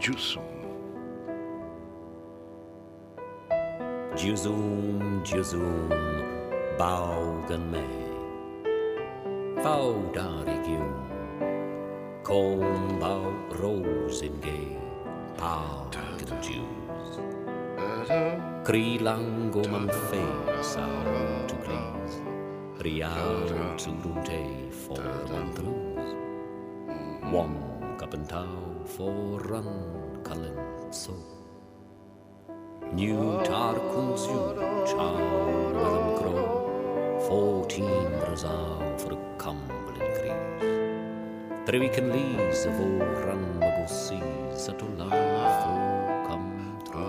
Jusum, jusum, jusum, Baugen me. Vau darigium, kom bau rosengay, Baugen Jews. Kri lango man fe out to please, Rial to lunte for the. One happen tau foran kalenso. New tar kunsu chau maram kro, fourteen razau for a cumblin Three Trevican lees of oran magosi, love for cam tro.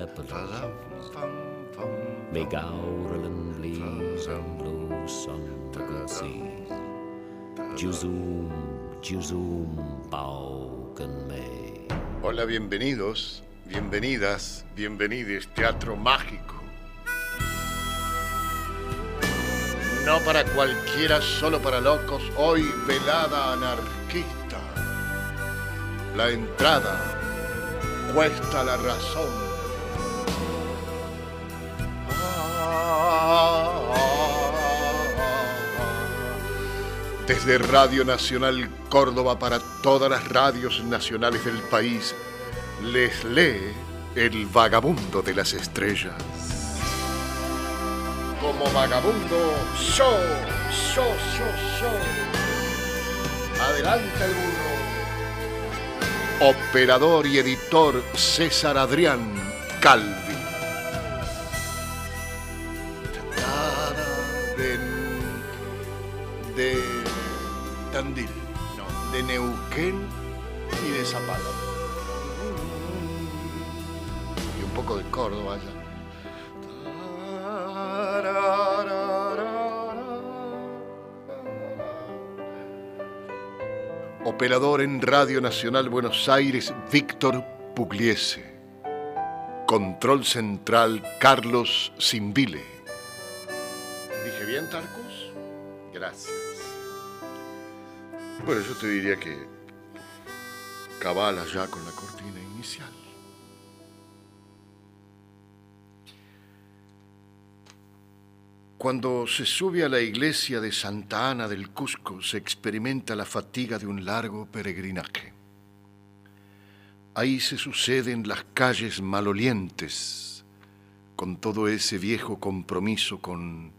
Epilogue. Med gaurelen blir som blåsang på Guds is. juzoom. Hola, bienvenidos, bienvenidas, bienvenidos, Teatro Mágico. No para cualquiera, solo para locos, hoy velada anarquista. La entrada cuesta la razón. Desde Radio Nacional Córdoba para todas las radios nacionales del país, les lee el vagabundo de las estrellas. Como vagabundo, yo, yo, yo, yo. Adelante el burro. Operador y editor César Adrián Calvi. Neuquén y de Zapala. Y un poco de Córdoba ya. Operador en Radio Nacional Buenos Aires, Víctor Pugliese. Control Central, Carlos Simbile. ¿Dije bien, Tarcus? Gracias. Bueno, yo te diría que cabala ya con la cortina inicial. Cuando se sube a la iglesia de Santa Ana del Cusco se experimenta la fatiga de un largo peregrinaje. Ahí se suceden las calles malolientes, con todo ese viejo compromiso con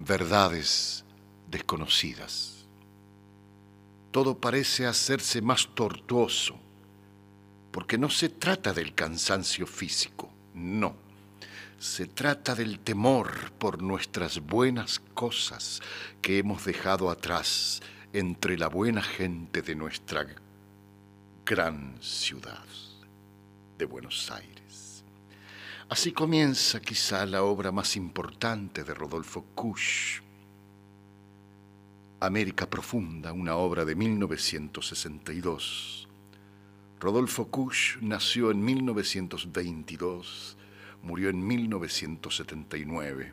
verdades desconocidas. Todo parece hacerse más tortuoso, porque no se trata del cansancio físico, no se trata del temor por nuestras buenas cosas que hemos dejado atrás entre la buena gente de nuestra gran ciudad de Buenos Aires. Así comienza quizá la obra más importante de Rodolfo Kusch, América Profunda, una obra de 1962. Rodolfo Kusch nació en 1922 murió en 1979.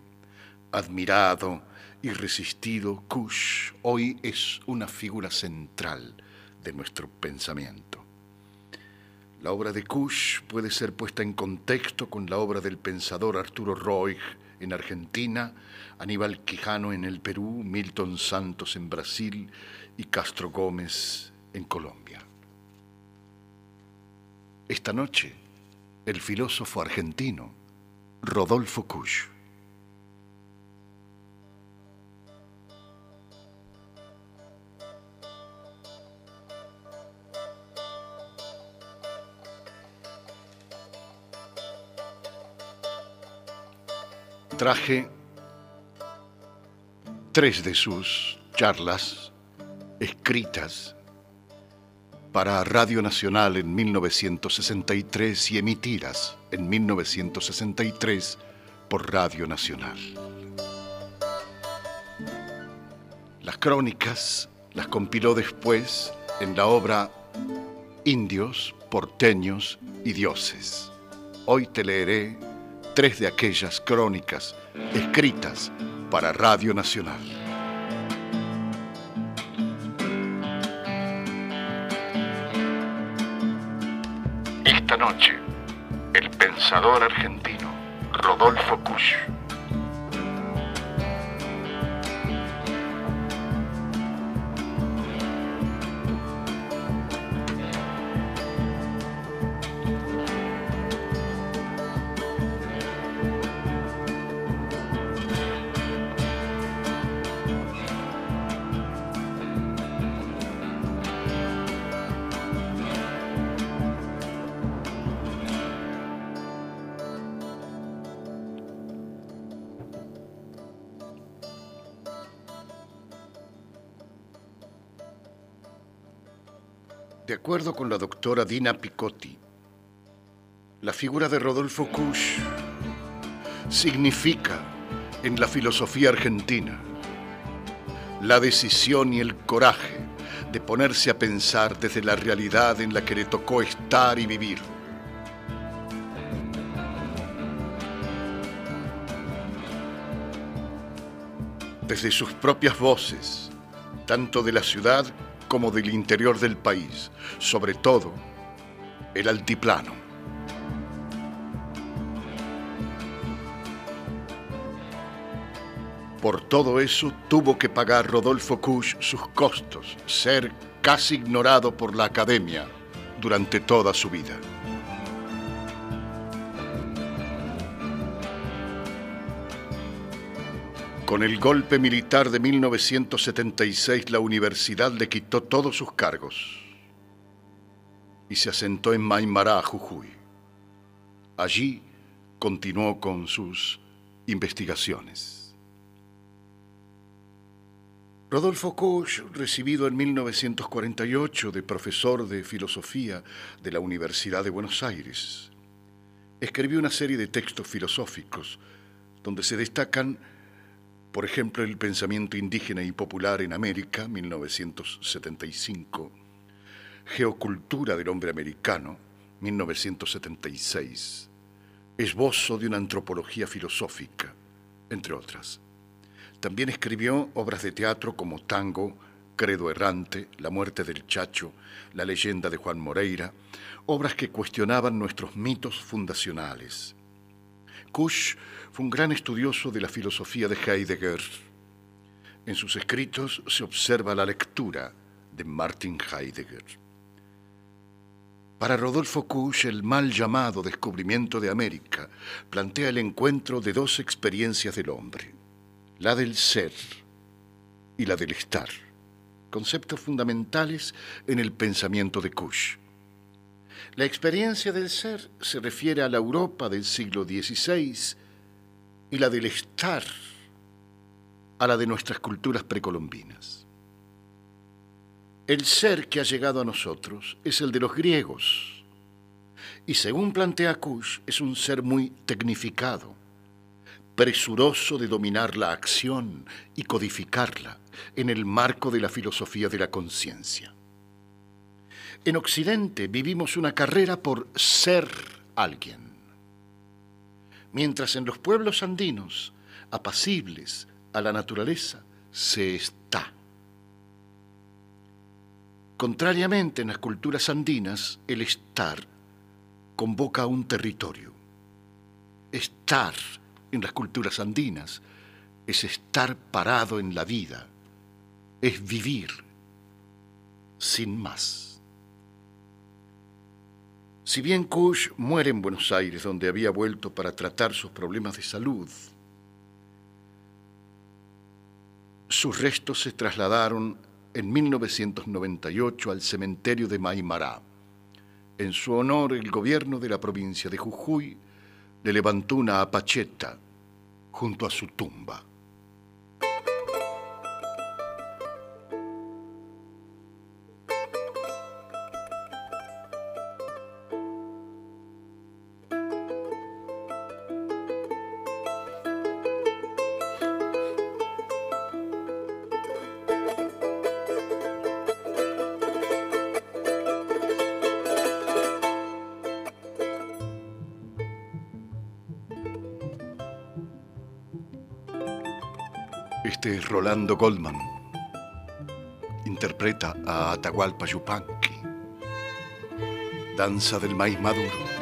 Admirado y resistido, Kush hoy es una figura central de nuestro pensamiento. La obra de Kush puede ser puesta en contexto con la obra del pensador Arturo Roig en Argentina, Aníbal Quijano en el Perú, Milton Santos en Brasil y Castro Gómez en Colombia. Esta noche, el filósofo argentino Rodolfo Kusch. Traje tres de sus charlas escritas para Radio Nacional en 1963 y emitidas en 1963 por Radio Nacional. Las crónicas las compiló después en la obra Indios, porteños y dioses. Hoy te leeré tres de aquellas crónicas escritas para Radio Nacional. Esta noche, el pensador argentino Rodolfo Kusch De acuerdo con la doctora Dina Picotti, la figura de Rodolfo Kusch significa en la filosofía argentina la decisión y el coraje de ponerse a pensar desde la realidad en la que le tocó estar y vivir. Desde sus propias voces, tanto de la ciudad como del interior del país, sobre todo el altiplano. Por todo eso tuvo que pagar Rodolfo Kusch sus costos, ser casi ignorado por la academia durante toda su vida. Con el golpe militar de 1976, la universidad le quitó todos sus cargos y se asentó en Maimará, Jujuy. Allí continuó con sus investigaciones. Rodolfo Koch, recibido en 1948 de profesor de filosofía de la Universidad de Buenos Aires, escribió una serie de textos filosóficos donde se destacan por ejemplo, el pensamiento indígena y popular en América, 1975. Geocultura del hombre americano, 1976. Esbozo de una antropología filosófica, entre otras. También escribió obras de teatro como Tango, Credo Errante, La muerte del Chacho, La leyenda de Juan Moreira, obras que cuestionaban nuestros mitos fundacionales. Kusch fue un gran estudioso de la filosofía de Heidegger. En sus escritos se observa la lectura de Martin Heidegger. Para Rodolfo Kusch, el mal llamado descubrimiento de América plantea el encuentro de dos experiencias del hombre, la del ser y la del estar, conceptos fundamentales en el pensamiento de Kusch. La experiencia del ser se refiere a la Europa del siglo XVI y la del estar a la de nuestras culturas precolombinas. El ser que ha llegado a nosotros es el de los griegos y según plantea Kush es un ser muy tecnificado, presuroso de dominar la acción y codificarla en el marco de la filosofía de la conciencia. En Occidente vivimos una carrera por ser alguien mientras en los pueblos andinos, apacibles a la naturaleza, se está. Contrariamente, en las culturas andinas, el estar convoca a un territorio. Estar en las culturas andinas es estar parado en la vida, es vivir sin más. Si bien Kush muere en Buenos Aires, donde había vuelto para tratar sus problemas de salud, sus restos se trasladaron en 1998 al cementerio de Maimará. En su honor, el gobierno de la provincia de Jujuy le levantó una apacheta junto a su tumba. Este es Rolando Goldman. Interpreta a Atahualpa Yupanqui. Danza del maíz maduro.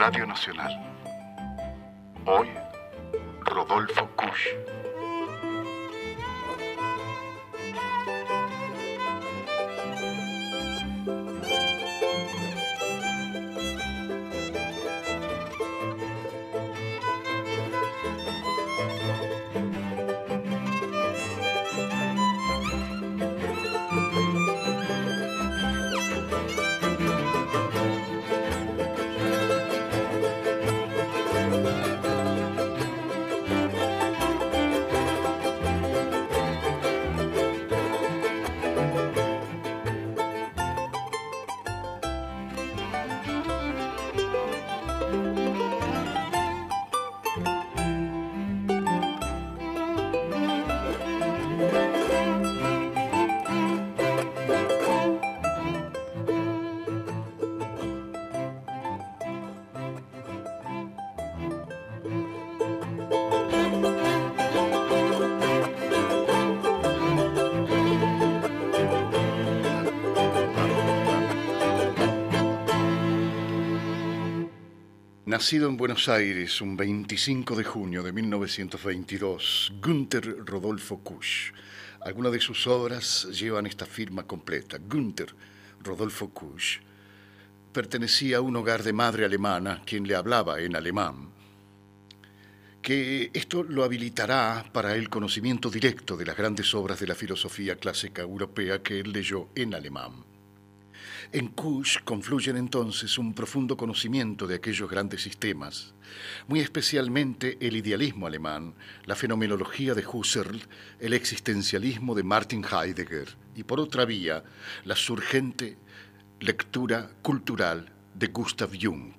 Radio Nacional. Hoy, Rodolfo Kusch. Nacido en Buenos Aires un 25 de junio de 1922, Günther Rodolfo Kusch. Algunas de sus obras llevan esta firma completa. Günther Rodolfo Kusch pertenecía a un hogar de madre alemana, quien le hablaba en alemán, que esto lo habilitará para el conocimiento directo de las grandes obras de la filosofía clásica europea que él leyó en alemán. En Kusch confluyen entonces un profundo conocimiento de aquellos grandes sistemas, muy especialmente el idealismo alemán, la fenomenología de Husserl, el existencialismo de Martin Heidegger y por otra vía la surgente lectura cultural de Gustav Jung,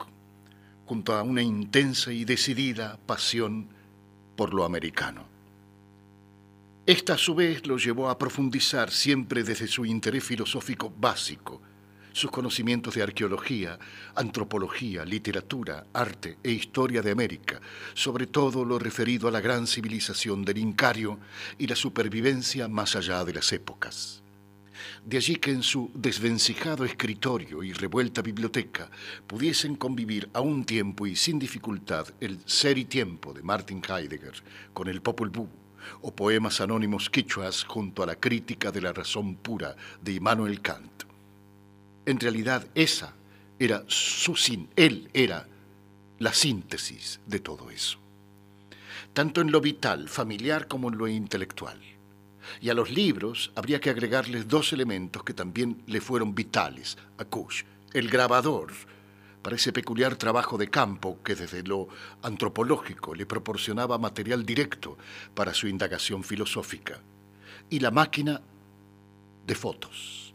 junto a una intensa y decidida pasión por lo americano. Esta a su vez lo llevó a profundizar siempre desde su interés filosófico básico, sus conocimientos de arqueología, antropología, literatura, arte e historia de América, sobre todo lo referido a la gran civilización del Incario y la supervivencia más allá de las épocas. De allí que en su desvencijado escritorio y revuelta biblioteca pudiesen convivir a un tiempo y sin dificultad el Ser y Tiempo de Martin Heidegger con el Popol Vuh o poemas anónimos quichuas junto a la crítica de la razón pura de Immanuel Kant. En realidad esa era su sin, él era la síntesis de todo eso, tanto en lo vital, familiar como en lo intelectual. Y a los libros habría que agregarles dos elementos que también le fueron vitales a Kush, el grabador, para ese peculiar trabajo de campo que desde lo antropológico le proporcionaba material directo para su indagación filosófica, y la máquina de fotos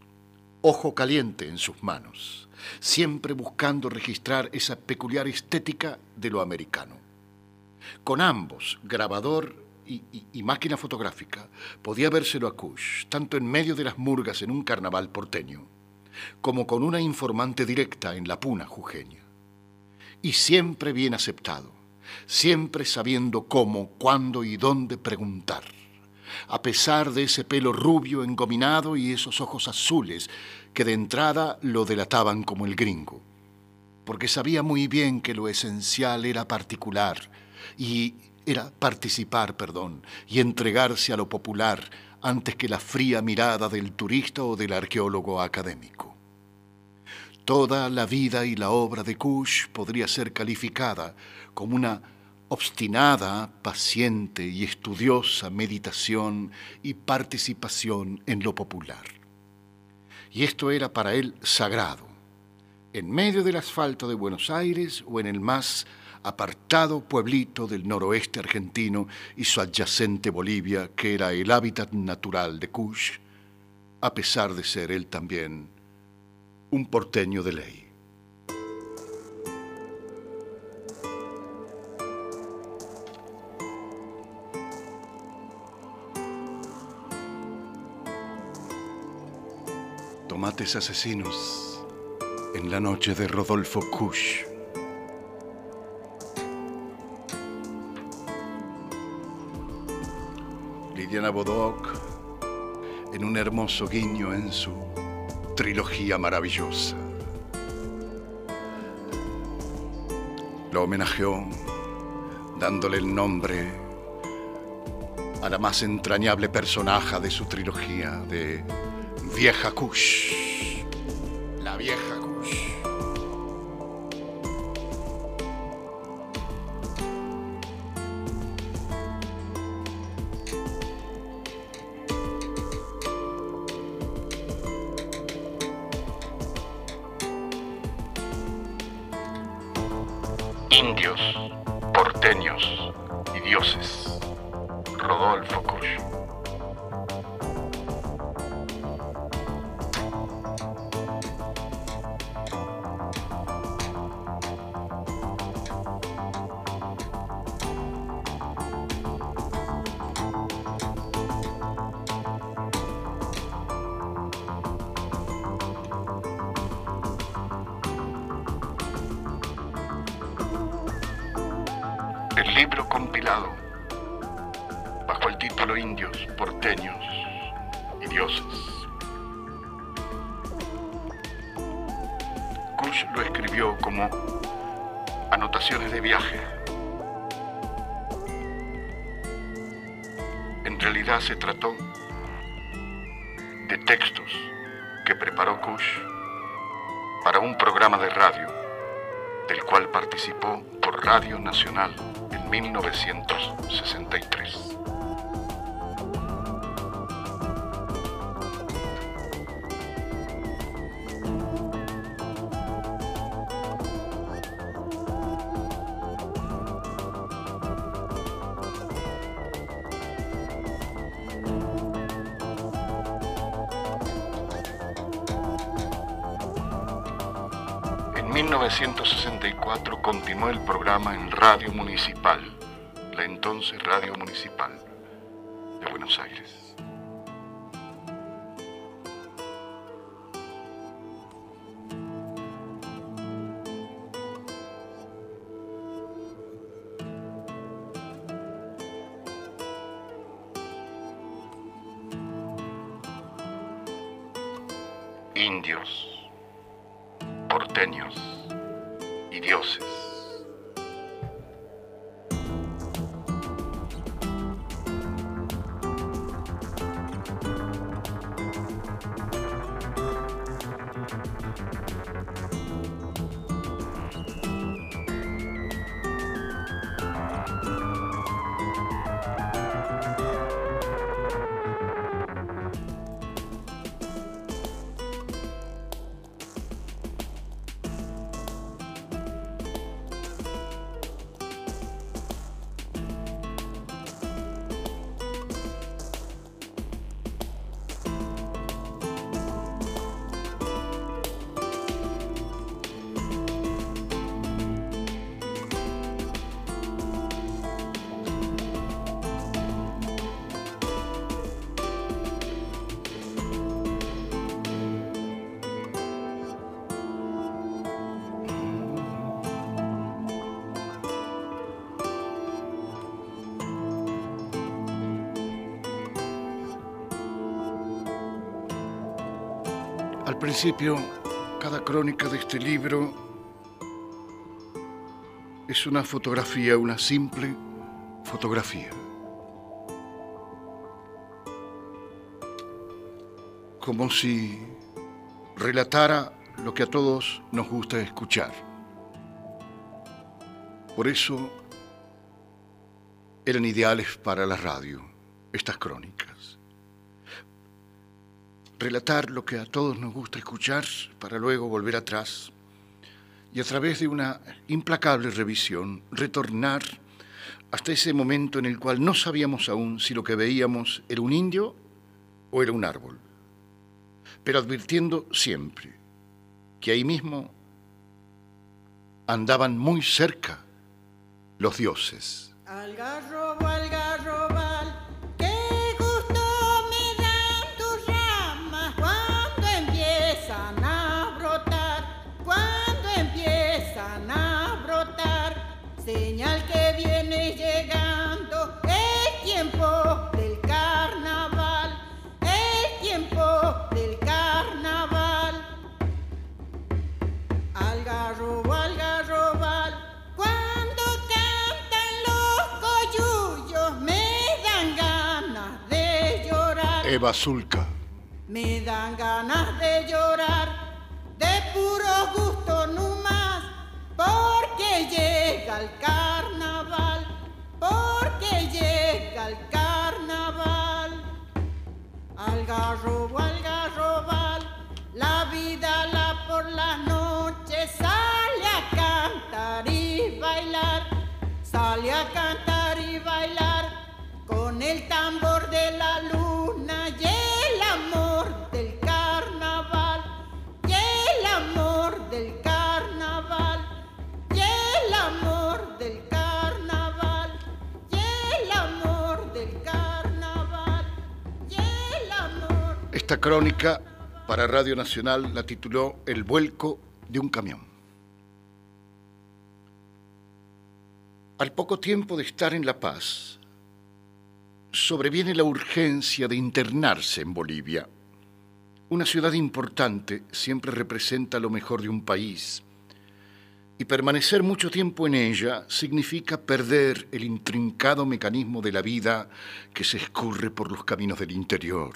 ojo caliente en sus manos, siempre buscando registrar esa peculiar estética de lo americano. Con ambos, grabador y, máquina fotográfica, podía vérselo a Kush, tanto en medio de las murgas en un carnaval porteño, como con una informante directa en la puna jujeña. Y siempre bien aceptado, siempre sabiendo cómo, cuándo y dónde preguntar a pesar de ese pelo rubio engominado y esos ojos azules que de entrada lo delataban como el gringo, porque sabía muy bien que lo esencial era particular y era participar, perdón, y entregarse a lo popular antes que la fría mirada del turista o del arqueólogo académico. Toda la vida y la obra de Kush podría ser calificada como una obstinada, paciente y estudiosa meditación y participación en lo popular. Y esto era para él sagrado, en medio del asfalto de Buenos Aires o en el más apartado pueblito del noroeste argentino y su adyacente Bolivia, que era el hábitat natural de Kush, a pesar de ser él también un porteño de ley. Tomates asesinos en la noche de Rodolfo Kusch. Lidiana Bodoc en un hermoso guiño en su trilogía maravillosa. lo homenajeó dándole el nombre a la más entrañable personaje de su trilogía de Vieja Kush. La Vieja compilado bajo el título Indios, porteños y dioses. Kush lo escribió como anotaciones de viaje. En realidad se trató de textos que preparó Kush para un programa de radio del cual participó por Radio Nacional 1960 Indios, porteños y dioses. Al principio, cada crónica de este libro es una fotografía, una simple fotografía. Como si relatara lo que a todos nos gusta escuchar. Por eso eran ideales para la radio estas crónicas relatar lo que a todos nos gusta escuchar para luego volver atrás y a través de una implacable revisión retornar hasta ese momento en el cual no sabíamos aún si lo que veíamos era un indio o era un árbol, pero advirtiendo siempre que ahí mismo andaban muy cerca los dioses. Señal que viene llegando el tiempo del carnaval, el tiempo del carnaval. Algarrobo, algarrobal, cuando cantan los coyullos me dan ganas de llorar. Eva Zulka. Me dan ganas de llorar, de puro gusto no más. Por porque llega el carnaval, porque llega el carnaval. Al garrobo, al garrobal, la vida la por las noches sale a cantar y bailar, sale a cantar y bailar con el tambor de la luna y el amor del carnaval, y el amor del carnaval, Esta crónica para Radio Nacional la tituló El vuelco de un camión. Al poco tiempo de estar en La Paz, sobreviene la urgencia de internarse en Bolivia. Una ciudad importante siempre representa lo mejor de un país y permanecer mucho tiempo en ella significa perder el intrincado mecanismo de la vida que se escurre por los caminos del interior.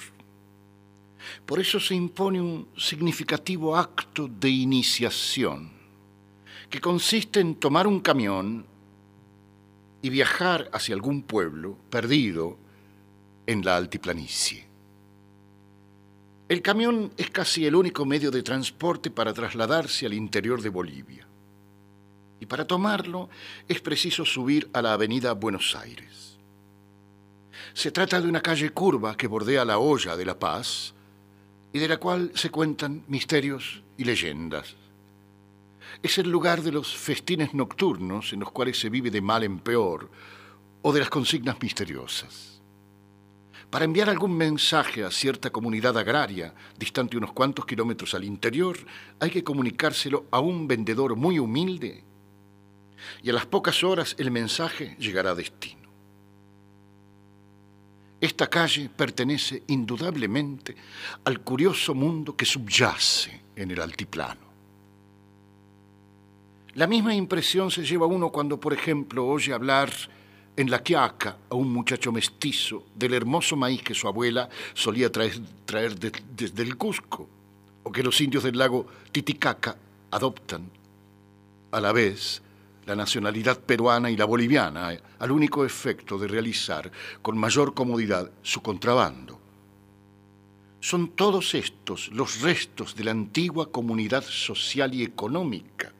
Por eso se impone un significativo acto de iniciación, que consiste en tomar un camión y viajar hacia algún pueblo perdido en la altiplanicie. El camión es casi el único medio de transporte para trasladarse al interior de Bolivia. Y para tomarlo es preciso subir a la avenida Buenos Aires. Se trata de una calle curva que bordea la olla de La Paz y de la cual se cuentan misterios y leyendas. Es el lugar de los festines nocturnos en los cuales se vive de mal en peor o de las consignas misteriosas. Para enviar algún mensaje a cierta comunidad agraria, distante unos cuantos kilómetros al interior, hay que comunicárselo a un vendedor muy humilde y a las pocas horas el mensaje llegará a destino. Esta calle pertenece indudablemente al curioso mundo que subyace en el altiplano. La misma impresión se lleva uno cuando, por ejemplo, oye hablar en la quiaca a un muchacho mestizo del hermoso maíz que su abuela solía traer, traer desde el Cusco, o que los indios del lago Titicaca adoptan a la vez la nacionalidad peruana y la boliviana, eh, al único efecto de realizar con mayor comodidad su contrabando. Son todos estos los restos de la antigua comunidad social y económica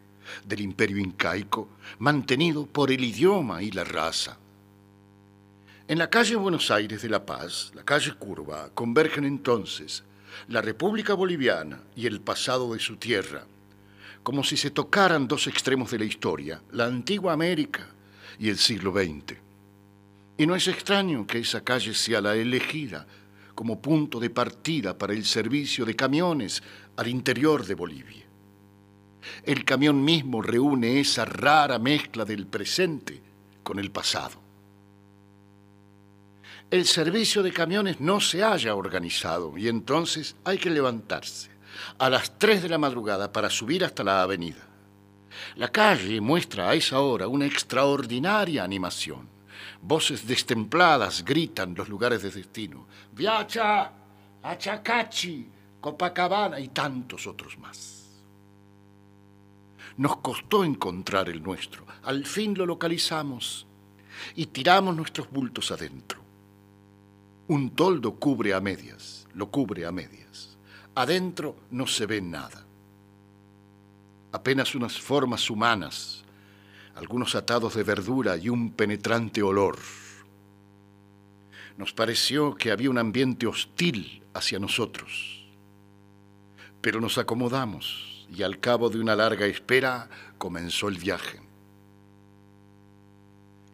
del imperio incaico, mantenido por el idioma y la raza. En la calle Buenos Aires de La Paz, la calle Curva, convergen entonces la República Boliviana y el pasado de su tierra, como si se tocaran dos extremos de la historia, la antigua América y el siglo XX. Y no es extraño que esa calle sea la elegida como punto de partida para el servicio de camiones al interior de Bolivia. El camión mismo reúne esa rara mezcla del presente con el pasado. El servicio de camiones no se haya organizado y entonces hay que levantarse a las 3 de la madrugada para subir hasta la avenida. La calle muestra a esa hora una extraordinaria animación. Voces destempladas gritan los lugares de destino. Viacha, Achacachi, Copacabana y tantos otros más. Nos costó encontrar el nuestro. Al fin lo localizamos y tiramos nuestros bultos adentro. Un toldo cubre a medias, lo cubre a medias. Adentro no se ve nada. Apenas unas formas humanas, algunos atados de verdura y un penetrante olor. Nos pareció que había un ambiente hostil hacia nosotros, pero nos acomodamos y al cabo de una larga espera comenzó el viaje.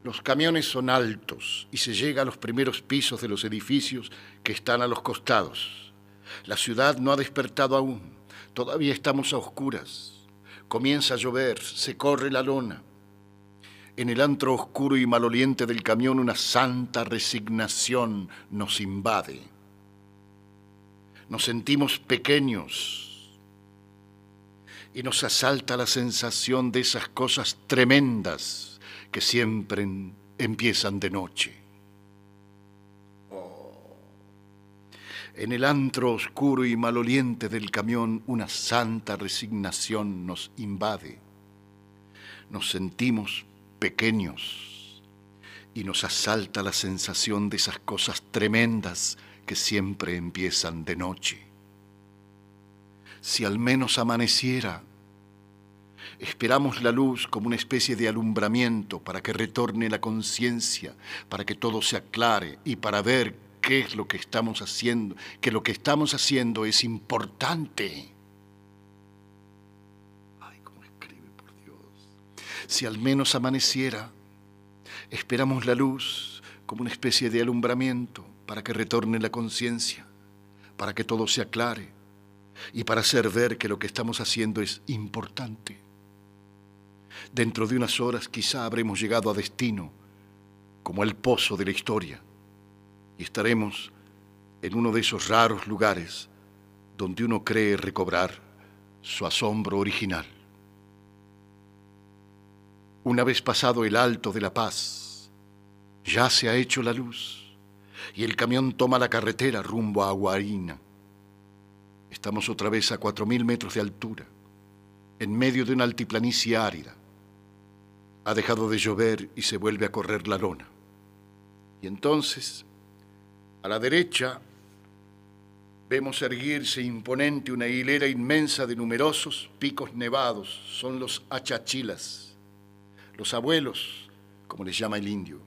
Los camiones son altos y se llega a los primeros pisos de los edificios que están a los costados. La ciudad no ha despertado aún. Todavía estamos a oscuras. Comienza a llover, se corre la lona. En el antro oscuro y maloliente del camión una santa resignación nos invade. Nos sentimos pequeños y nos asalta la sensación de esas cosas tremendas que siempre empiezan de noche. En el antro oscuro y maloliente del camión una santa resignación nos invade. Nos sentimos pequeños y nos asalta la sensación de esas cosas tremendas que siempre empiezan de noche. Si al menos amaneciera, esperamos la luz como una especie de alumbramiento para que retorne la conciencia, para que todo se aclare y para ver qué es lo que estamos haciendo, que lo que estamos haciendo es importante. Ay, cómo escribe, por Dios. Si al menos amaneciera, esperamos la luz como una especie de alumbramiento para que retorne la conciencia, para que todo se aclare y para hacer ver que lo que estamos haciendo es importante. Dentro de unas horas quizá habremos llegado a destino, como el pozo de la historia y estaremos en uno de esos raros lugares donde uno cree recobrar su asombro original. Una vez pasado el alto de la paz, ya se ha hecho la luz y el camión toma la carretera rumbo a Aguarina. Estamos otra vez a cuatro mil metros de altura, en medio de una altiplanicie árida. Ha dejado de llover y se vuelve a correr la lona. Y entonces a la derecha vemos erguirse imponente una hilera inmensa de numerosos picos nevados. Son los achachilas, los abuelos, como les llama el indio.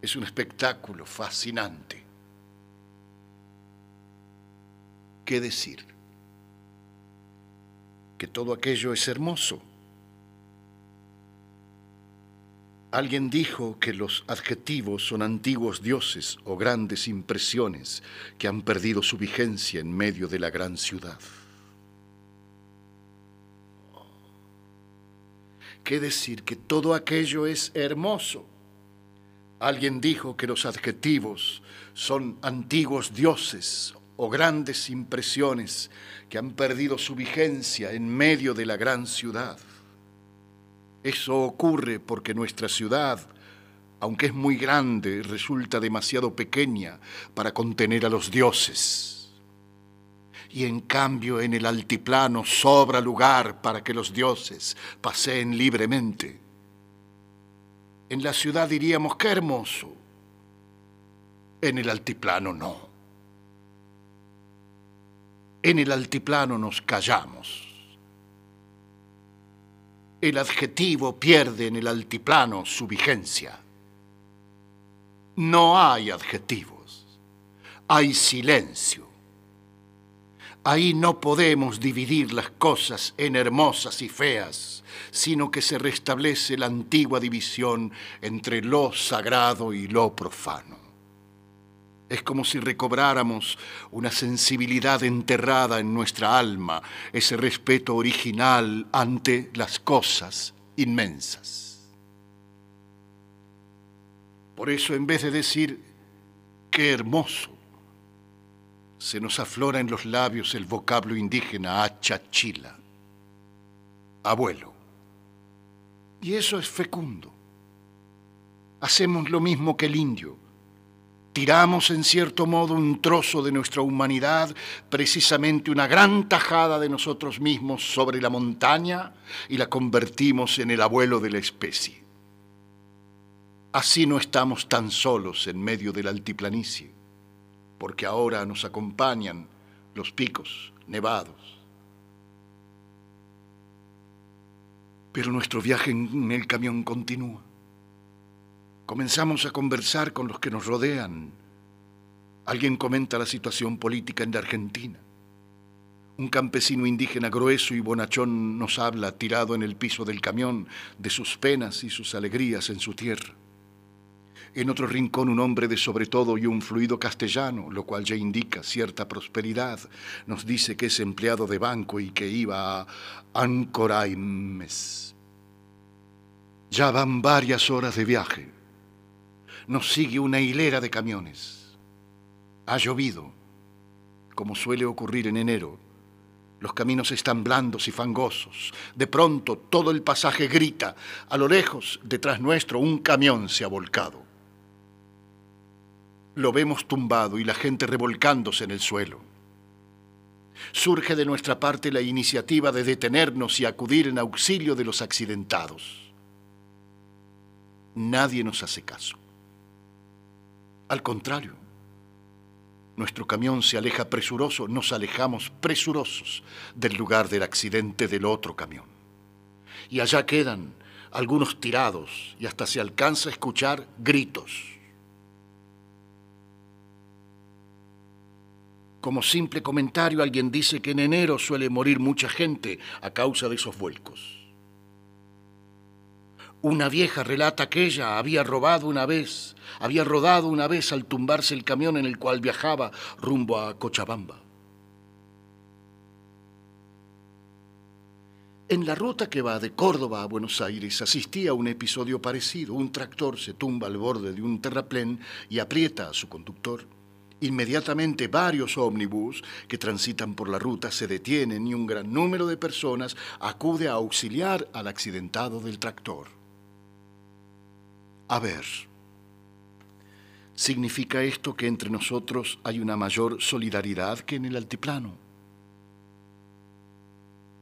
Es un espectáculo fascinante. ¿Qué decir? Que todo aquello es hermoso Alguien dijo que los adjetivos son antiguos dioses o grandes impresiones que han perdido su vigencia en medio de la gran ciudad. ¿Qué decir? Que todo aquello es hermoso. Alguien dijo que los adjetivos son antiguos dioses o grandes impresiones que han perdido su vigencia en medio de la gran ciudad. Eso ocurre porque nuestra ciudad, aunque es muy grande, resulta demasiado pequeña para contener a los dioses. Y en cambio en el altiplano sobra lugar para que los dioses paseen libremente. En la ciudad diríamos, qué hermoso. En el altiplano no. En el altiplano nos callamos el adjetivo pierde en el altiplano su vigencia. No hay adjetivos, hay silencio. Ahí no podemos dividir las cosas en hermosas y feas, sino que se restablece la antigua división entre lo sagrado y lo profano. Es como si recobráramos una sensibilidad enterrada en nuestra alma, ese respeto original ante las cosas inmensas. Por eso en vez de decir qué hermoso, se nos aflora en los labios el vocablo indígena achachila, abuelo. Y eso es fecundo. Hacemos lo mismo que el indio Tiramos en cierto modo un trozo de nuestra humanidad, precisamente una gran tajada de nosotros mismos sobre la montaña y la convertimos en el abuelo de la especie. Así no estamos tan solos en medio de la altiplanicie, porque ahora nos acompañan los picos nevados. Pero nuestro viaje en el camión continúa. Comenzamos a conversar con los que nos rodean. Alguien comenta la situación política en la Argentina. Un campesino indígena grueso y bonachón nos habla, tirado en el piso del camión, de sus penas y sus alegrías en su tierra. En otro rincón un hombre de sobre todo y un fluido castellano, lo cual ya indica cierta prosperidad, nos dice que es empleado de banco y que iba a Ancoraimes. Ya van varias horas de viaje nos sigue una hilera de camiones. Ha llovido, como suele ocurrir en enero. Los caminos están blandos y fangosos. De pronto todo el pasaje grita. A lo lejos, detrás nuestro, un camión se ha volcado. Lo vemos tumbado y la gente revolcándose en el suelo. Surge de nuestra parte la iniciativa de detenernos y acudir en auxilio de los accidentados. Nadie nos hace caso. Al contrario, nuestro camión se aleja presuroso, nos alejamos presurosos del lugar del accidente del otro camión. Y allá quedan algunos tirados y hasta se alcanza a escuchar gritos. Como simple comentario, alguien dice que en enero suele morir mucha gente a causa de esos vuelcos. Una vieja relata que ella había robado una vez, había rodado una vez al tumbarse el camión en el cual viajaba rumbo a Cochabamba. En la ruta que va de Córdoba a Buenos Aires asistía a un episodio parecido. Un tractor se tumba al borde de un terraplén y aprieta a su conductor. Inmediatamente varios ómnibus que transitan por la ruta se detienen y un gran número de personas acude a auxiliar al accidentado del tractor. A ver, ¿significa esto que entre nosotros hay una mayor solidaridad que en el altiplano?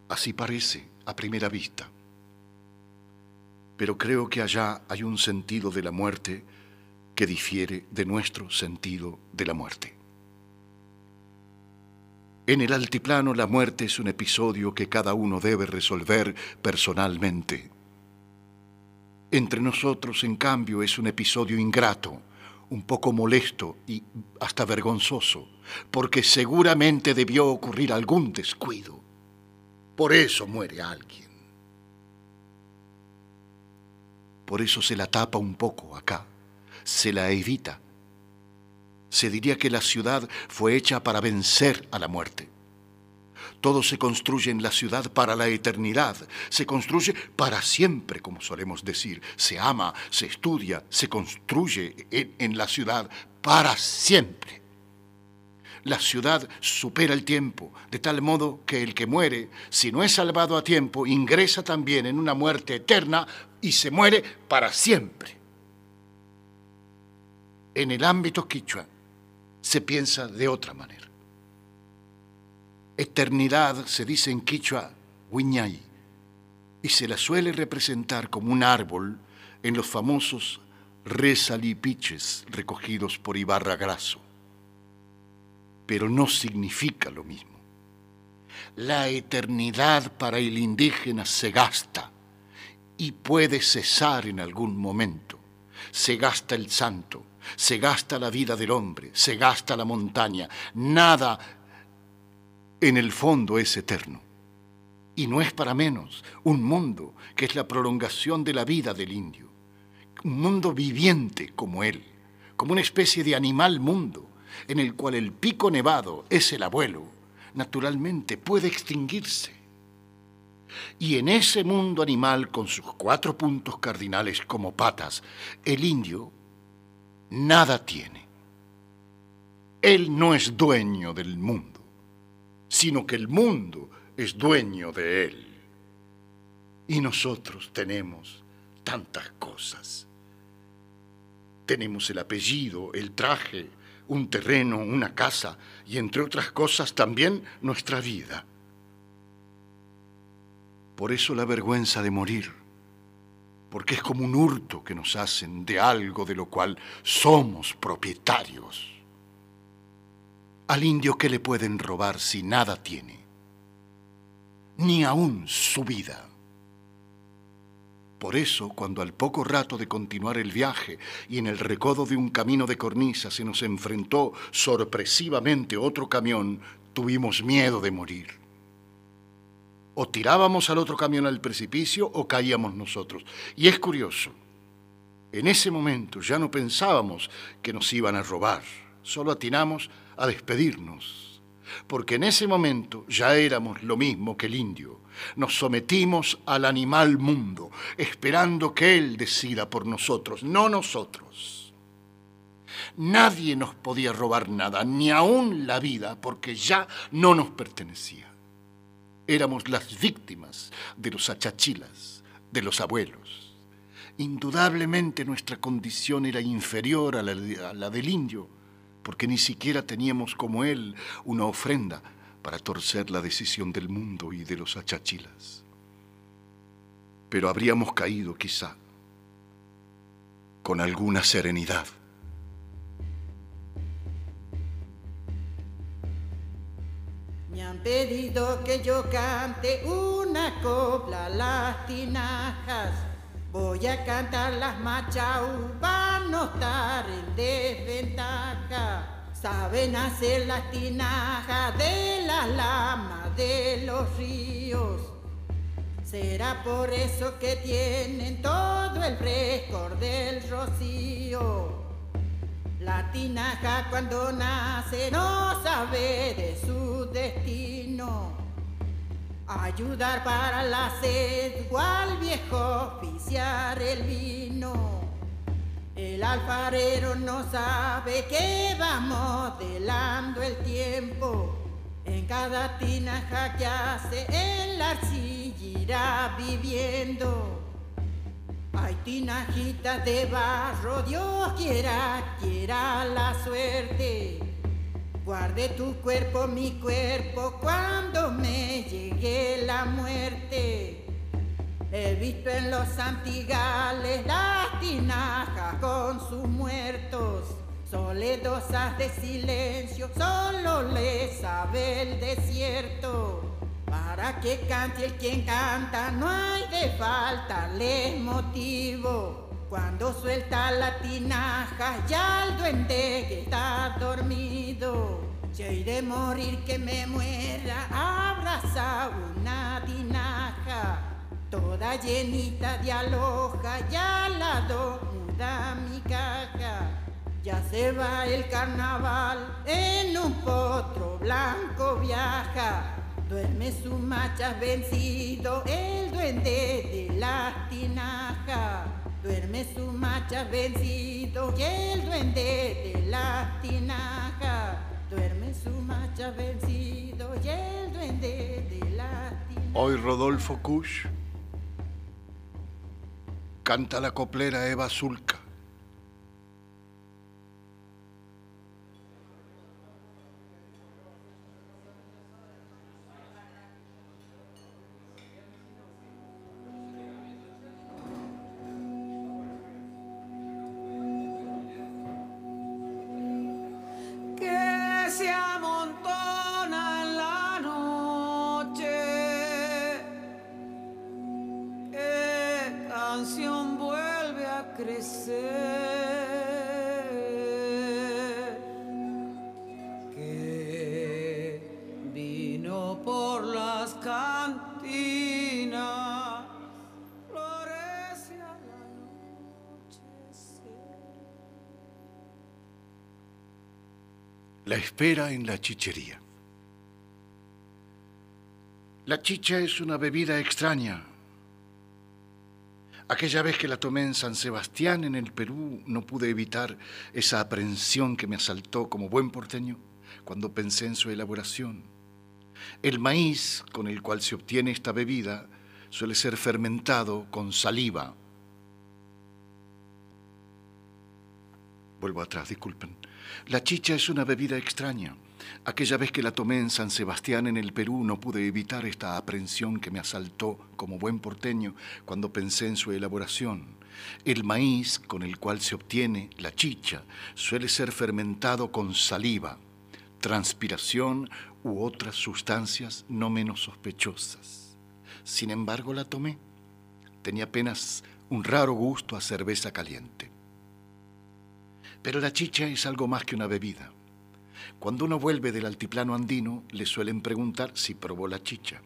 Así parece a primera vista. Pero creo que allá hay un sentido de la muerte que difiere de nuestro sentido de la muerte. En el altiplano la muerte es un episodio que cada uno debe resolver personalmente entre nosotros, en cambio, es un episodio ingrato, un poco molesto y hasta vergonzoso, porque seguramente debió ocurrir algún descuido. Por eso muere alguien. Por eso se la tapa un poco acá, se la evita. Se diría que la ciudad fue hecha para vencer a la muerte. Todo se construye en la ciudad para la eternidad, se construye para siempre, como solemos decir. Se ama, se estudia, se construye en, la ciudad para siempre. La ciudad supera el tiempo, de tal modo que el que muere, si no es salvado a tiempo, ingresa también en una muerte eterna y se muere para siempre. En el ámbito quichua se piensa de otra manera. Eternidad se dice en quichua Huiñay y se la suele representar como un árbol en los famosos resalipiches recogidos por Ibarra Graso. Pero no significa lo mismo. La eternidad para el indígena se gasta y puede cesar en algún momento. Se gasta el santo, se gasta la vida del hombre, se gasta la montaña. Nada en el fondo es eterno. Y no es para menos un mundo que es la prolongación de la vida del indio, un mundo viviente como él, como una especie de animal mundo, en el cual el pico nevado es el abuelo, naturalmente puede extinguirse. Y en ese mundo animal con sus cuatro puntos cardinales como patas, el indio nada tiene. Él no es dueño del mundo sino que el mundo es dueño de él. Y nosotros tenemos tantas cosas. Tenemos el apellido, el traje, un terreno, una casa y entre otras cosas también nuestra vida. Por eso la vergüenza de morir, porque es como un hurto que nos hacen de algo de lo cual somos propietarios. Al indio que le pueden robar si nada tiene, ni aún su vida. Por eso, cuando al poco rato de continuar el viaje y en el recodo de un camino de cornisa se nos enfrentó sorpresivamente otro camión, tuvimos miedo de morir. O tirábamos al otro camión al precipicio o caíamos nosotros. Y es curioso, en ese momento ya no pensábamos que nos iban a robar, solo atinamos a despedirnos, porque en ese momento ya éramos lo mismo que el indio. Nos sometimos al animal mundo, esperando que él decida por nosotros, no nosotros. Nadie nos podía robar nada, ni aún la vida, porque ya no nos pertenecía. Éramos las víctimas de los achachilas, de los abuelos. Indudablemente nuestra condición era inferior a la, a la del indio, porque ni siquiera teníamos como él una ofrenda para torcer la decisión del mundo y de los achachilas. Pero habríamos caído quizá con alguna serenidad. Me han pedido que yo cante una copla las tinajas. Voy a cantar las machau para no estar en desventaja. Saben hacer las tinajas de la lama de los ríos. Será por eso que tienen todo el récord del rocío. La tinaja cuando nace no sabe de su destino. Ayudar para la sed, igual viejo oficiar el vino. El alfarero no sabe que vamos delando el tiempo. En cada tinaja que hace en la arcilla viviendo. Hay tinajitas de barro, Dios quiera, quiera la suerte. Guarde tu cuerpo, mi cuerpo, cuando me llegue la muerte. He visto en los antigales las tinajas con sus muertos, soledosas de silencio, solo le sabe el desierto. Para que cante el quien canta, no hay de faltarle motivo. Cuando suelta la tinaja, ya el duende que está dormido. Hay de morir que me muera, abraza una tinaja. Toda llenita de aloja, ya la muda mi caja. Ya se va el carnaval, en un potro blanco viaja. Duerme su macha vencido, el duende de la tinaja. Duerme su macha vencido, y el duende de la tinaja. Duerme su macha vencido, y el duende de la tinaja. Hoy Rodolfo Kusch canta la coplera Eva Zulca. Se amontona en la noche. ¿Qué canción vuelve a crecer? La espera en la chichería. La chicha es una bebida extraña. Aquella vez que la tomé en San Sebastián, en el Perú, no pude evitar esa aprensión que me asaltó como buen porteño cuando pensé en su elaboración. El maíz con el cual se obtiene esta bebida suele ser fermentado con saliva. Vuelvo atrás, disculpen. La chicha es una bebida extraña. Aquella vez que la tomé en San Sebastián, en el Perú, no pude evitar esta aprensión que me asaltó como buen porteño cuando pensé en su elaboración. El maíz con el cual se obtiene la chicha suele ser fermentado con saliva, transpiración u otras sustancias no menos sospechosas. Sin embargo, la tomé. Tenía apenas un raro gusto a cerveza caliente. Pero la chicha es algo más que una bebida. Cuando uno vuelve del altiplano andino, le suelen preguntar si probó la chicha.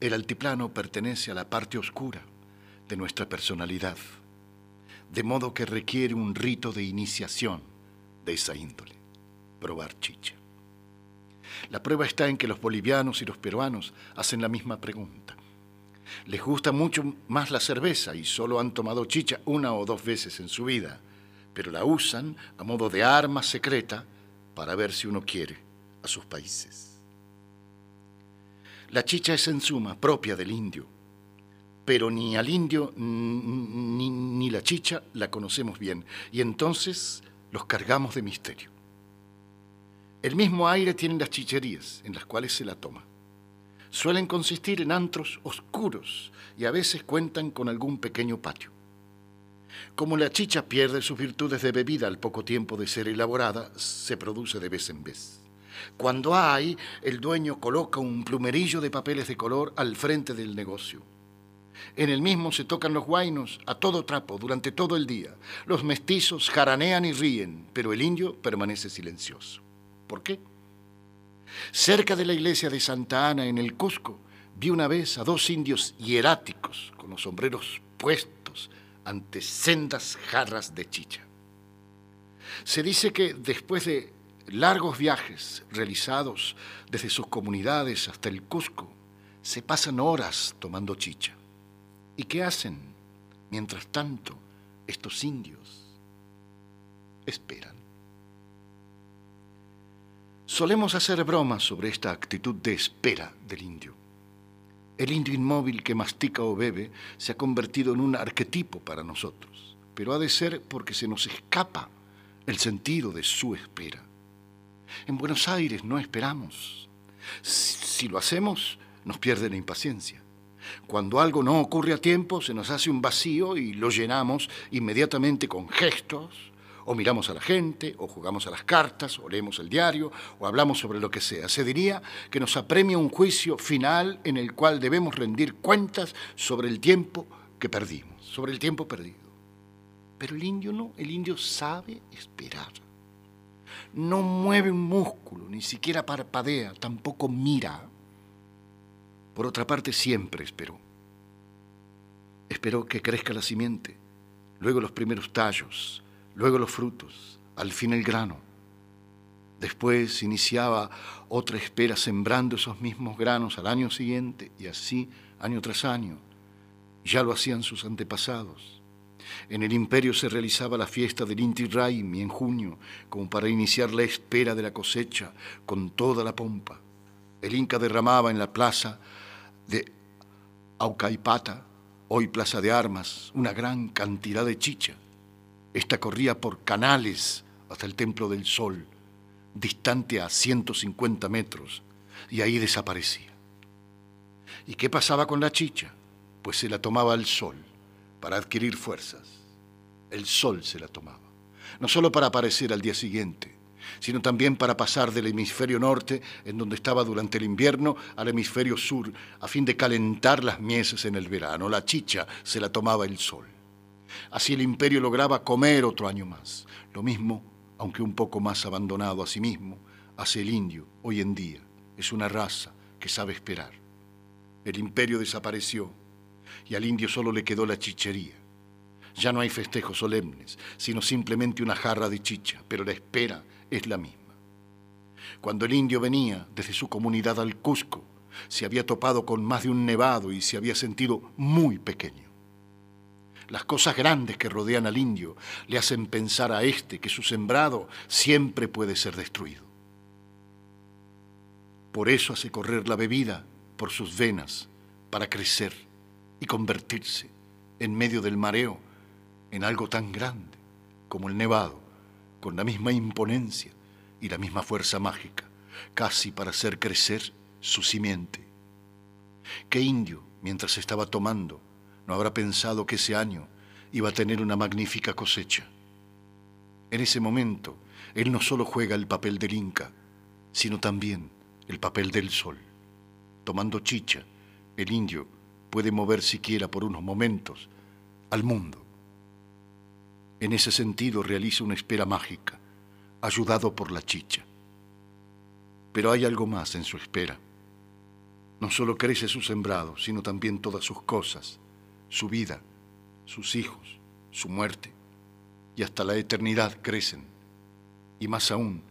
El altiplano pertenece a la parte oscura de nuestra personalidad, de modo que requiere un rito de iniciación de esa índole, probar chicha. La prueba está en que los bolivianos y los peruanos hacen la misma pregunta. Les gusta mucho más la cerveza y solo han tomado chicha una o dos veces en su vida, pero la usan a modo de arma secreta para ver si uno quiere a sus países. La chicha es en suma propia del indio, pero ni al indio ni, la chicha la conocemos bien y entonces los cargamos de misterio. El mismo aire tienen las chicherías en las cuales se la toma. Suelen consistir en antros oscuros y a veces cuentan con algún pequeño patio. Como la chicha pierde sus virtudes de bebida al poco tiempo de ser elaborada, se produce de vez en vez. Cuando hay, el dueño coloca un plumerillo de papeles de color al frente del negocio. En el mismo se tocan los guainos a todo trapo durante todo el día. Los mestizos jaranean y ríen, pero el indio permanece silencioso. ¿Por qué? Cerca de la iglesia de Santa Ana, en el Cusco, vi una vez a dos indios hieráticos, con los sombreros puestos ante sendas jarras de chicha. Se dice que después de largos viajes realizados desde sus comunidades hasta el Cusco, se pasan horas tomando chicha. ¿Y qué hacen? Mientras tanto, estos indios esperan. Solemos hacer bromas sobre esta actitud de espera del indio. El indio inmóvil que mastica o bebe se ha convertido en un arquetipo para nosotros, pero ha de ser porque se nos escapa el sentido de su espera. En Buenos Aires no esperamos. Si lo hacemos, nos pierde la impaciencia. Cuando algo no ocurre a tiempo, se nos hace un vacío y lo llenamos inmediatamente con gestos, o miramos a la gente, o jugamos a las cartas, o leemos el diario, o hablamos sobre lo que sea. Se diría que nos apremia un juicio final en el cual debemos rendir cuentas sobre el tiempo que perdimos, sobre el tiempo perdido. Pero el indio no, el indio sabe esperar. No mueve un músculo, ni siquiera parpadea, tampoco mira. Por otra parte, siempre esperó. Esperó que crezca la simiente, luego los primeros tallos, luego los frutos, al fin el grano. Después iniciaba otra espera sembrando esos mismos granos al año siguiente y así año tras año. Ya lo hacían sus antepasados. En el imperio se realizaba la fiesta del Inti Raimi en junio, como para iniciar la espera de la cosecha con toda la pompa. El Inca derramaba en la plaza de Aucaipata, hoy plaza de armas, una gran cantidad de chicha. Esta corría por canales hasta el Templo del Sol, distante a 150 metros, y ahí desaparecía. ¿Y qué pasaba con la chicha? Pues se la tomaba el sol para adquirir fuerzas. El sol se la tomaba, no solo para aparecer al día siguiente, sino también para pasar del hemisferio norte, en donde estaba durante el invierno, al hemisferio sur, a fin de calentar las mieses en el verano. La chicha se la tomaba el sol. Así el imperio lograba comer otro año más. Lo mismo, aunque un poco más abandonado a sí mismo, hace el indio hoy en día. Es una raza que sabe esperar. El imperio desapareció y al indio solo le quedó la chichería. Ya no hay festejos solemnes, sino simplemente una jarra de chicha, pero la espera es la misma. Cuando el indio venía desde su comunidad al Cusco, se había topado con más de un nevado y se había sentido muy pequeño. Las cosas grandes que rodean al indio le hacen pensar a éste que su sembrado siempre puede ser destruido. Por eso hace correr la bebida por sus venas para crecer y convertirse en medio del mareo en algo tan grande como el nevado, con la misma imponencia y la misma fuerza mágica, casi para hacer crecer su simiente. ¿Qué indio, mientras estaba tomando, no habrá pensado que ese año iba a tener una magnífica cosecha? En ese momento, él no solo juega el papel del Inca, sino también el papel del sol. Tomando chicha, el indio puede mover siquiera por unos momentos al mundo. En ese sentido realiza una espera mágica, ayudado por la chicha. Pero hay algo más en su espera. No solo crece su sembrado, sino también todas sus cosas, su vida, sus hijos, su muerte, y hasta la eternidad crecen. Y más aún,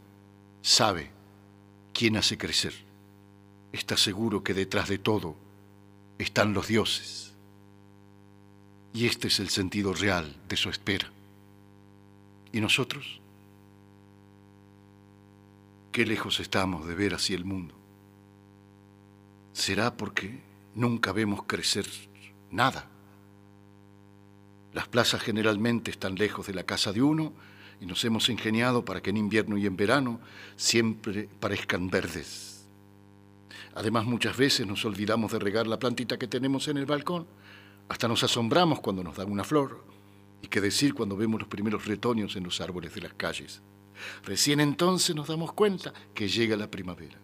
sabe quién hace crecer. Está seguro que detrás de todo están los dioses. Y este es el sentido real de su espera. ¿Y nosotros? Qué lejos estamos de ver así el mundo. ¿Será porque nunca vemos crecer nada? Las plazas generalmente están lejos de la casa de uno y nos hemos ingeniado para que en invierno y en verano siempre parezcan verdes. Además, muchas veces nos olvidamos de regar la plantita que tenemos en el balcón, hasta nos asombramos cuando nos dan una flor, y qué decir cuando vemos los primeros retoños en los árboles de las calles. Recién entonces nos damos cuenta que llega la primavera.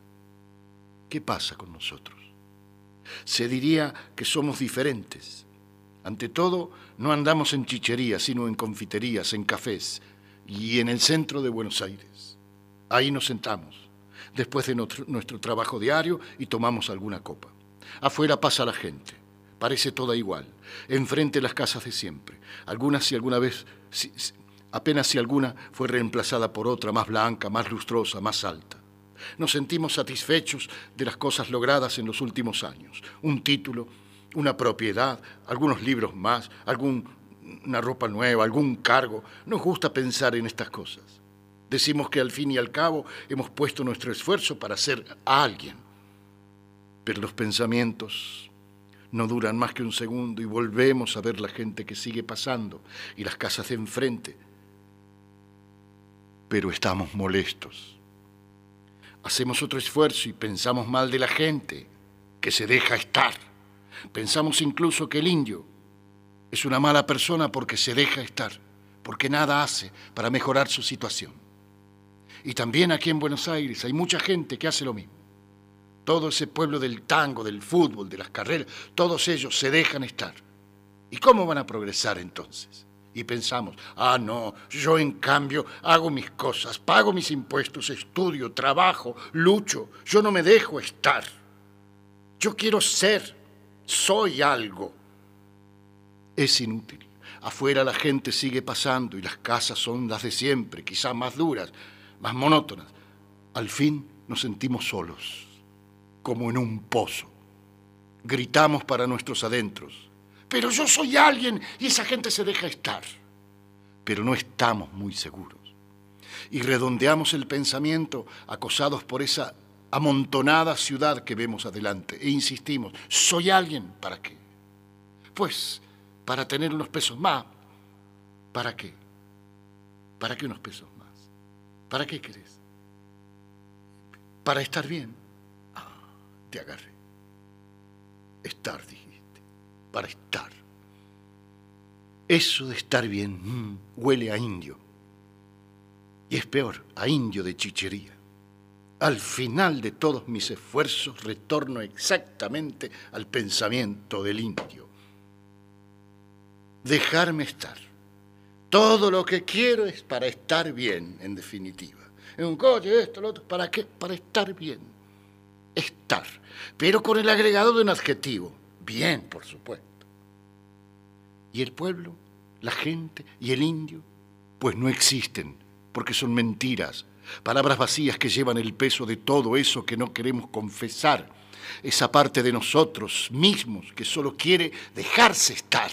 ¿Qué pasa con nosotros? Se diría que somos diferentes. Ante todo, no andamos en chicherías, sino en confiterías, en cafés y en el centro de Buenos Aires. Ahí nos sentamos, después de nuestro, trabajo diario, y tomamos alguna copa. Afuera pasa la gente, parece toda igual, enfrente las casas de siempre. Algunas si alguna vez, apenas si alguna fue reemplazada por otra más blanca, más lustrosa, más alta. Nos sentimos satisfechos de las cosas logradas en los últimos años. Un título, una propiedad, algunos libros más, alguna ropa nueva, algún cargo. Nos gusta pensar en estas cosas. Decimos que al fin y al cabo hemos puesto nuestro esfuerzo para ser a alguien. Pero los pensamientos no duran más que un segundo y volvemos a ver la gente que sigue pasando y las casas de enfrente. Pero estamos molestos hacemos otro esfuerzo y pensamos mal de la gente que se deja estar. Pensamos incluso que el indio es una mala persona porque se deja estar, porque nada hace para mejorar su situación. Y también aquí en Buenos Aires hay mucha gente que hace lo mismo. Todo ese pueblo del tango, del fútbol, de las carreras, todos ellos se dejan estar. ¿Y cómo van a progresar entonces? Y pensamos, ah, no, yo en cambio hago mis cosas, pago mis impuestos, estudio, trabajo, lucho, yo no me dejo estar. Yo quiero ser, soy algo. Es inútil. Afuera la gente sigue pasando y las casas son las de siempre, quizás más duras, más monótonas. Al fin nos sentimos solos, como en un pozo. Gritamos para nuestros adentros pero yo soy alguien y esa gente se deja estar. Pero no estamos muy seguros. Y redondeamos el pensamiento acosados por esa amontonada ciudad que vemos adelante e insistimos, ¿soy alguien? ¿Para qué? Pues para tener unos pesos más. ¿Para qué? ¿Para qué unos pesos más? ¿Para qué querés? Para estar bien. Ah, te agarré. Estar, dije para estar. Eso de estar bien mm, huele a indio. Y es peor, a indio de chichería. Al final de todos mis esfuerzos retorno exactamente al pensamiento del indio. Dejarme estar. Todo lo que quiero es para estar bien, en definitiva. En un coche, esto, lo otro. ¿Para qué? Para estar bien. Estar. Pero con el agregado de un adjetivo Bien, por supuesto. ¿Y el pueblo, la gente y el indio? Pues no existen, porque son mentiras, palabras vacías que llevan el peso de todo eso que no queremos confesar, esa parte de nosotros mismos que solo quiere dejarse estar.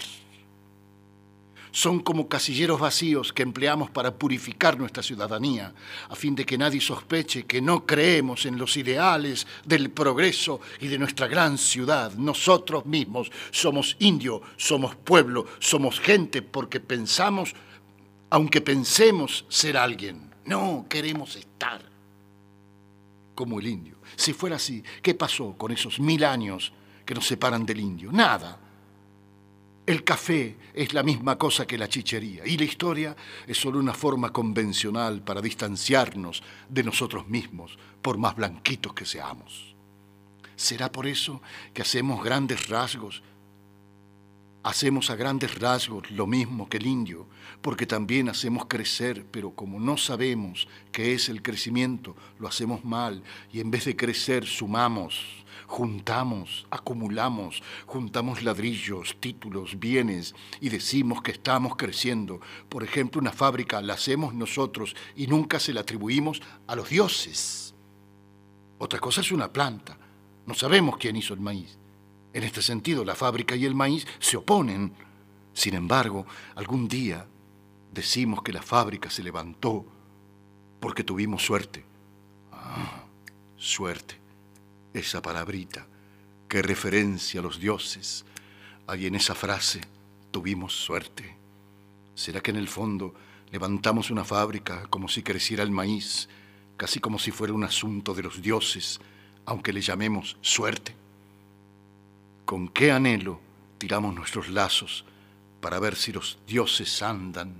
Son como casilleros vacíos que empleamos para purificar nuestra ciudadanía, a fin de que nadie sospeche que no creemos en los ideales del progreso y de nuestra gran ciudad. Nosotros mismos somos indio, somos pueblo, somos gente porque pensamos, aunque pensemos ser alguien, no queremos estar como el indio. Si fuera así, ¿qué pasó con esos mil años que nos separan del indio? Nada el café es la misma cosa que la chichería y la historia es solo una forma convencional para distanciarnos de nosotros mismos, por más blanquitos que seamos. ¿Será por eso que hacemos grandes rasgos? Hacemos a grandes rasgos lo mismo que el indio, porque también hacemos crecer, pero como no sabemos qué es el crecimiento, lo hacemos mal y en vez de crecer sumamos juntamos, acumulamos, juntamos ladrillos, títulos, bienes y decimos que estamos creciendo. Por ejemplo, una fábrica la hacemos nosotros y nunca se la atribuimos a los dioses. Otra cosa es una planta. No sabemos quién hizo el maíz. En este sentido, la fábrica y el maíz se oponen. Sin embargo, algún día decimos que la fábrica se levantó porque tuvimos suerte. Ah, suerte esa palabrita que referencia a los dioses. Ahí en esa frase tuvimos suerte. ¿Será que en el fondo Levantamos una fábrica como si creciera el maíz, casi como si fuera un asunto de los dioses, aunque le llamemos suerte. ¿Con qué anhelo tiramos nuestros lazos para ver si los dioses andan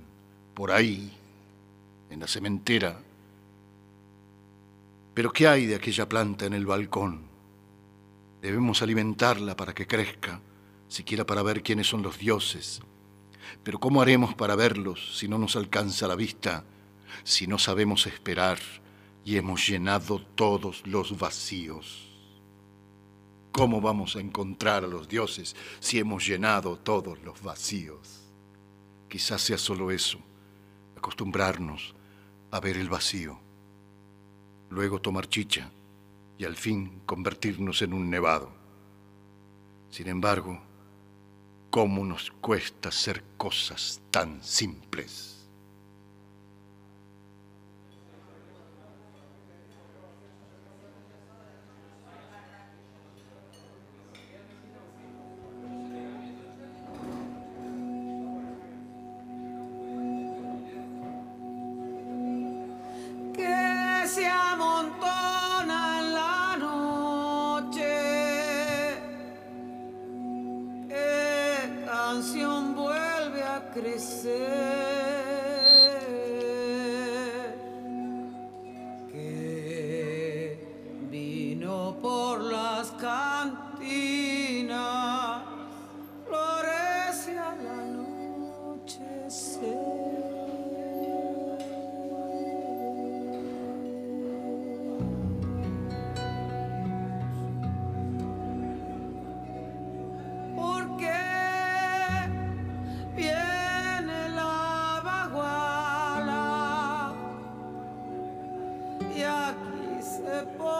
por ahí, en la cementera? Pero ¿qué hay de aquella planta en el balcón? Debemos alimentarla para que crezca, siquiera para ver quiénes son los dioses pero ¿cómo haremos para verlos si no nos alcanza la vista, si no sabemos esperar y hemos llenado todos los vacíos? ¿Cómo vamos a encontrar a los dioses si hemos llenado todos los vacíos? Quizás sea solo eso, acostumbrarnos a ver el vacío, luego tomar chicha y al fin convertirnos en un nevado. Sin embargo, cómo nos cuesta hacer cosas tan simples. say boy.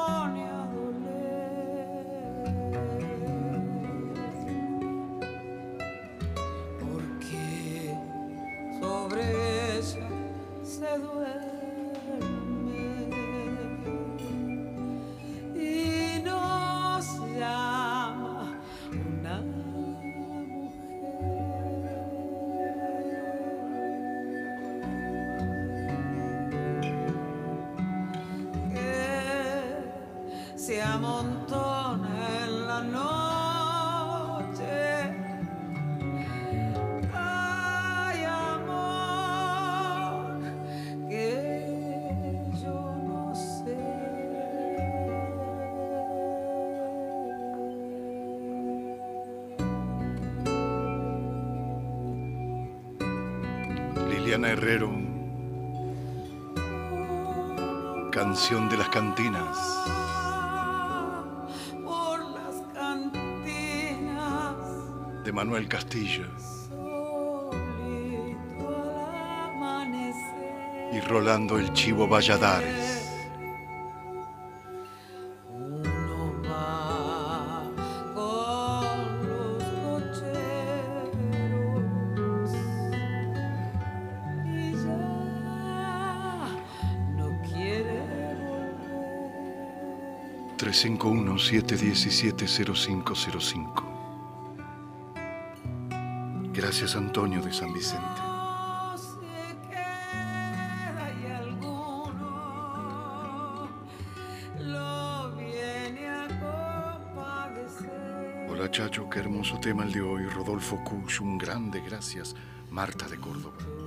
Liliana Herrero, canción de las cantinas. Por las cantinas. De Manuel Castillo. Y Rolando el Chivo Valladares. Gracias Antonio de San Vicente. Hola Chacho, qué hermoso tema el de hoy. Rodolfo Kusch, un grande gracias. Marta de Córdoba.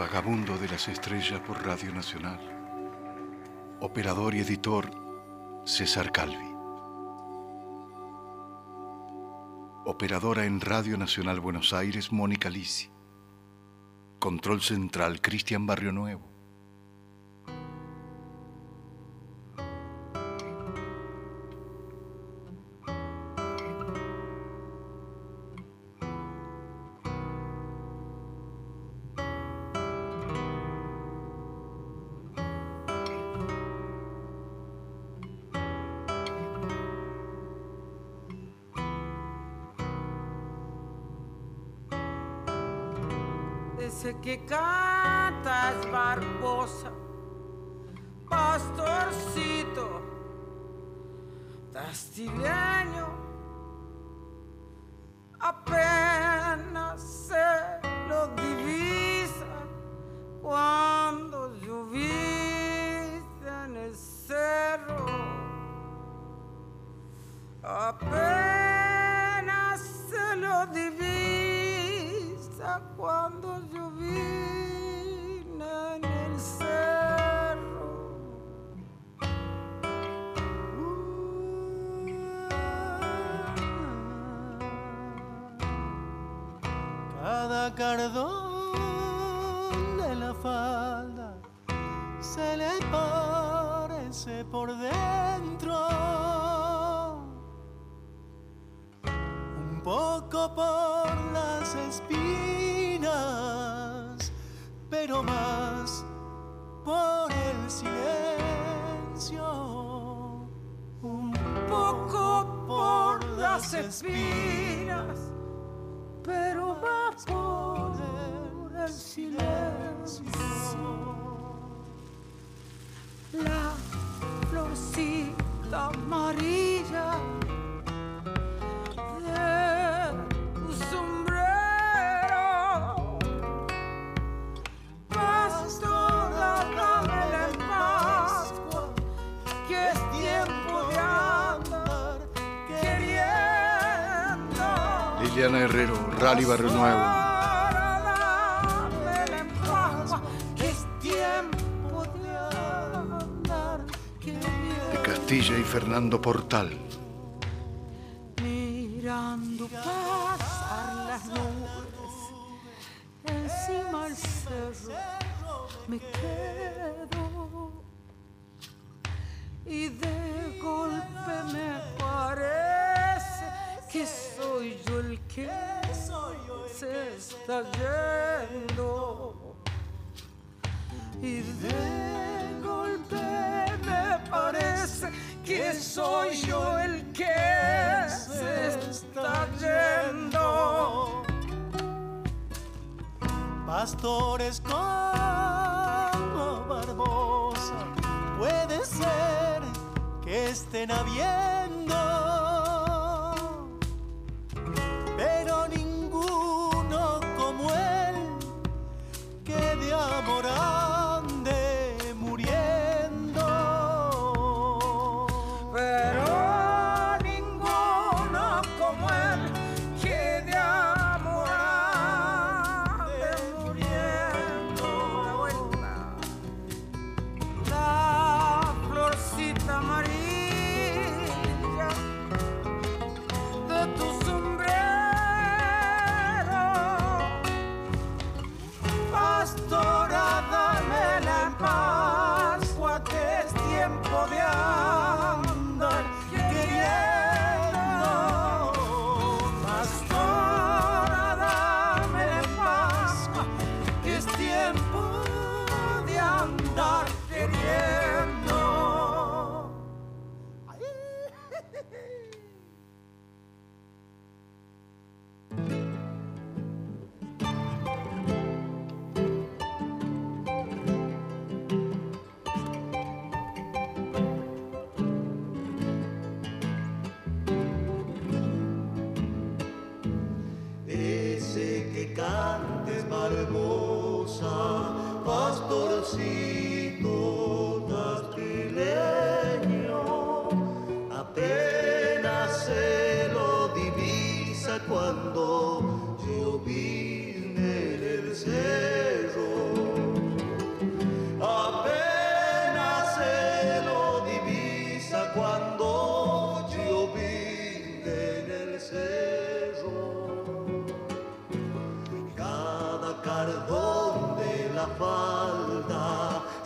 Vagabundo de las Estrellas por Radio Nacional. Operador y editor César Calvi. Operadora en Radio Nacional Buenos Aires Mónica Lisi. Control Central Cristian Barrio Nuevo. que es tiempo de andar queriendo. Liliana Herrero, Rally Barrio Nuevo. Castilla y Fernando Portal. condena bien.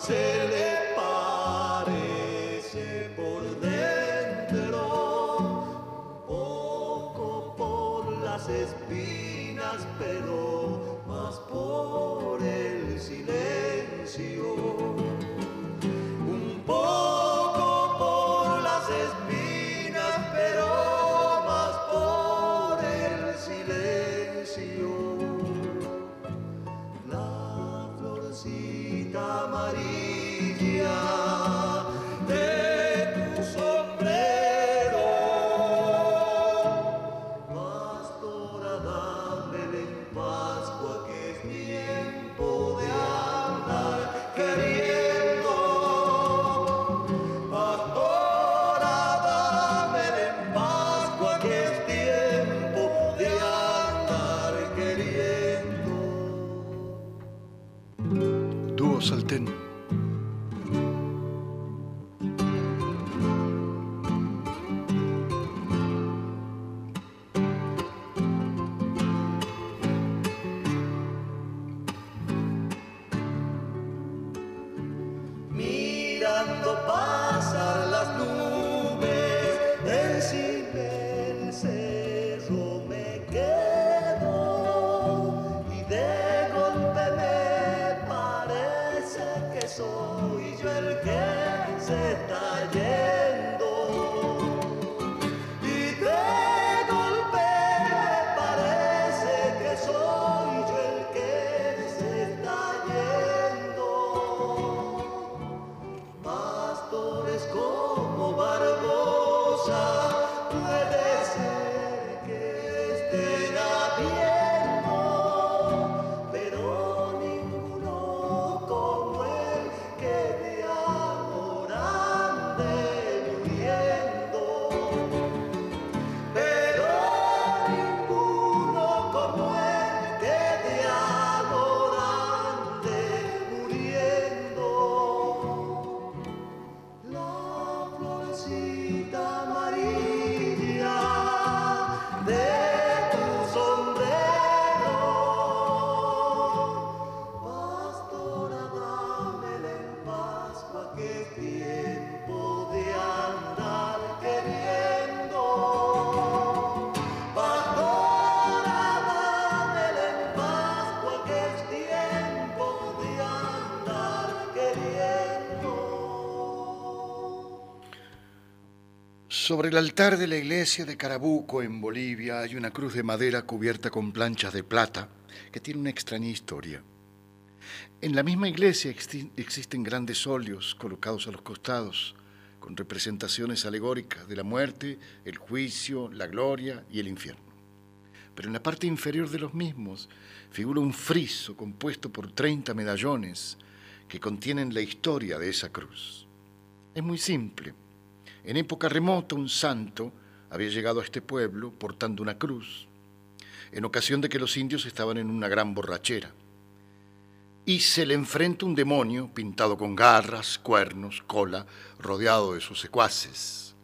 say Sobre el altar de la iglesia de Carabuco, en Bolivia, hay una cruz de madera cubierta con planchas de plata que tiene una extraña historia. En la misma iglesia existen grandes óleos colocados a los costados, con representaciones alegóricas de la muerte, el juicio, la gloria y el infierno. Pero en la parte inferior de los mismos figura un friso compuesto por 30 medallones que contienen la historia de esa cruz. Es muy simple en época remota un santo había llegado a este pueblo portando una cruz, en ocasión de que los indios estaban en una gran borrachera. Y se le enfrenta un demonio pintado con garras, cuernos, cola, rodeado de sus secuaces.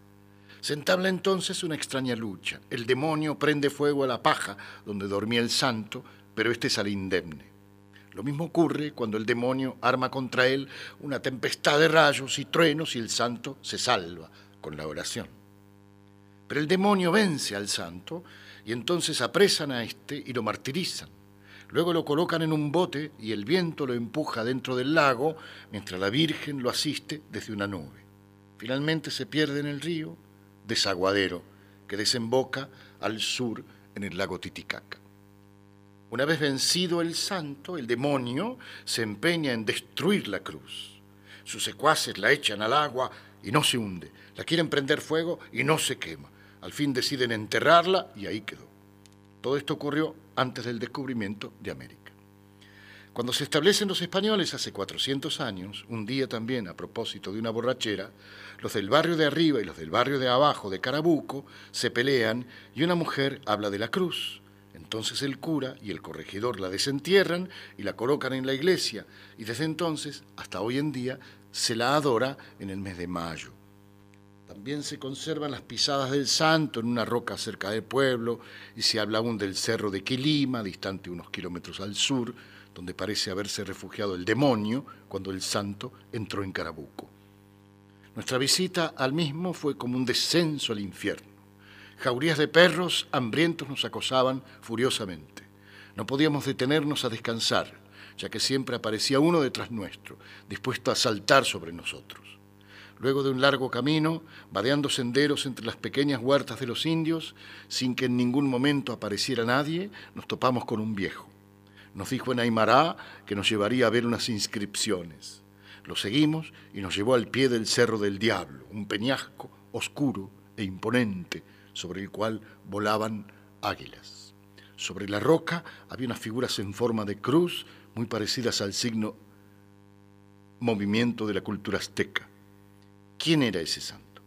Se entabla entonces una extraña lucha. El demonio prende fuego a la paja donde dormía el santo, pero éste sale indemne. Lo mismo ocurre cuando el demonio arma contra él una tempestad de rayos y truenos y el santo se salva, con la oración. Pero el demonio vence al santo y entonces apresan a éste y lo martirizan. Luego lo colocan en un bote y el viento lo empuja dentro del lago mientras la Virgen lo asiste desde una nube. Finalmente se pierde en el río Desaguadero, que desemboca al sur en el lago Titicaca. Una vez vencido el santo, el demonio se empeña en destruir la cruz. Sus secuaces la echan al agua y no se hunde. La quieren prender fuego y no se quema. Al fin deciden enterrarla y ahí quedó. Todo esto ocurrió antes del descubrimiento de América. Cuando se establecen los españoles hace 400 años, un día también a propósito de una borrachera, los del barrio de arriba y los del barrio de abajo de Carabuco se pelean y una mujer habla de la cruz. Entonces el cura y el corregidor la desentierran y la colocan en la iglesia y desde entonces hasta hoy en día se la adora en el mes de mayo. También se conservan las pisadas del santo en una roca cerca del pueblo y se habla aún del cerro de Quilima, distante unos kilómetros al sur, donde parece haberse refugiado el demonio cuando el santo entró en Carabuco. Nuestra visita al mismo fue como un descenso al infierno. Jaurías de perros hambrientos nos acosaban furiosamente. No podíamos detenernos a descansar, ya que siempre aparecía uno detrás nuestro, dispuesto a saltar sobre nosotros. Luego de un largo camino, vadeando senderos entre las pequeñas huertas de los indios, sin que en ningún momento apareciera nadie, nos topamos con un viejo. Nos dijo en Aymará que nos llevaría a ver unas inscripciones. Lo seguimos y nos llevó al pie del Cerro del Diablo, un peñasco oscuro e imponente sobre el cual volaban águilas. Sobre la roca había unas figuras en forma de cruz muy parecidas al signo movimiento de la cultura azteca. ¿Quién era ese santo?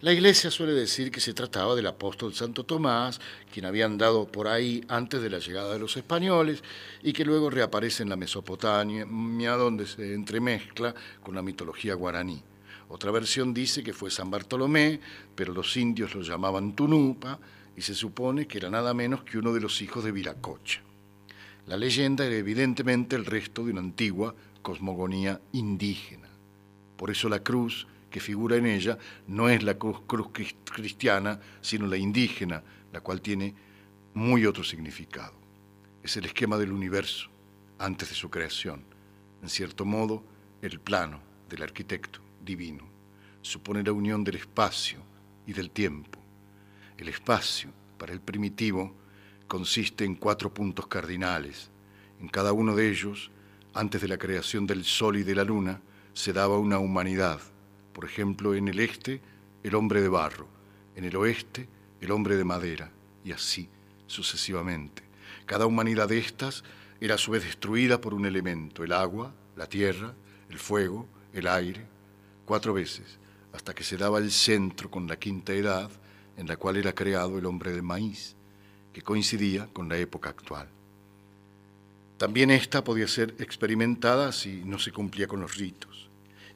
La iglesia suele decir que se trataba del apóstol Santo Tomás, quien había andado por ahí antes de la llegada de los españoles y que luego reaparece en la Mesopotamia, donde se entremezcla con la mitología guaraní. Otra versión dice que fue San Bartolomé, pero los indios lo llamaban Tunupa y se supone que era nada menos que uno de los hijos de Viracocha. La leyenda era evidentemente el resto de una antigua cosmogonía indígena. Por eso la cruz que figura en ella no es la cruz, cristiana, sino la indígena, la cual tiene muy otro significado. Es el esquema del universo antes de su creación. En cierto modo, el plano del arquitecto divino supone la unión del espacio y del tiempo. El espacio, para el primitivo, consiste en cuatro puntos cardinales. En cada uno de ellos, antes de la creación del Sol y de la Luna, se daba una humanidad, por ejemplo, en el este, el hombre de barro, en el oeste, el hombre de madera, y así sucesivamente. Cada humanidad de estas era a su vez destruida por un elemento, el agua, la tierra, el fuego, el aire, cuatro veces, hasta que se daba el centro con la quinta edad, en la cual era creado el hombre de maíz, que coincidía con la época actual. También esta podía ser experimentada si no se cumplía con los ritos.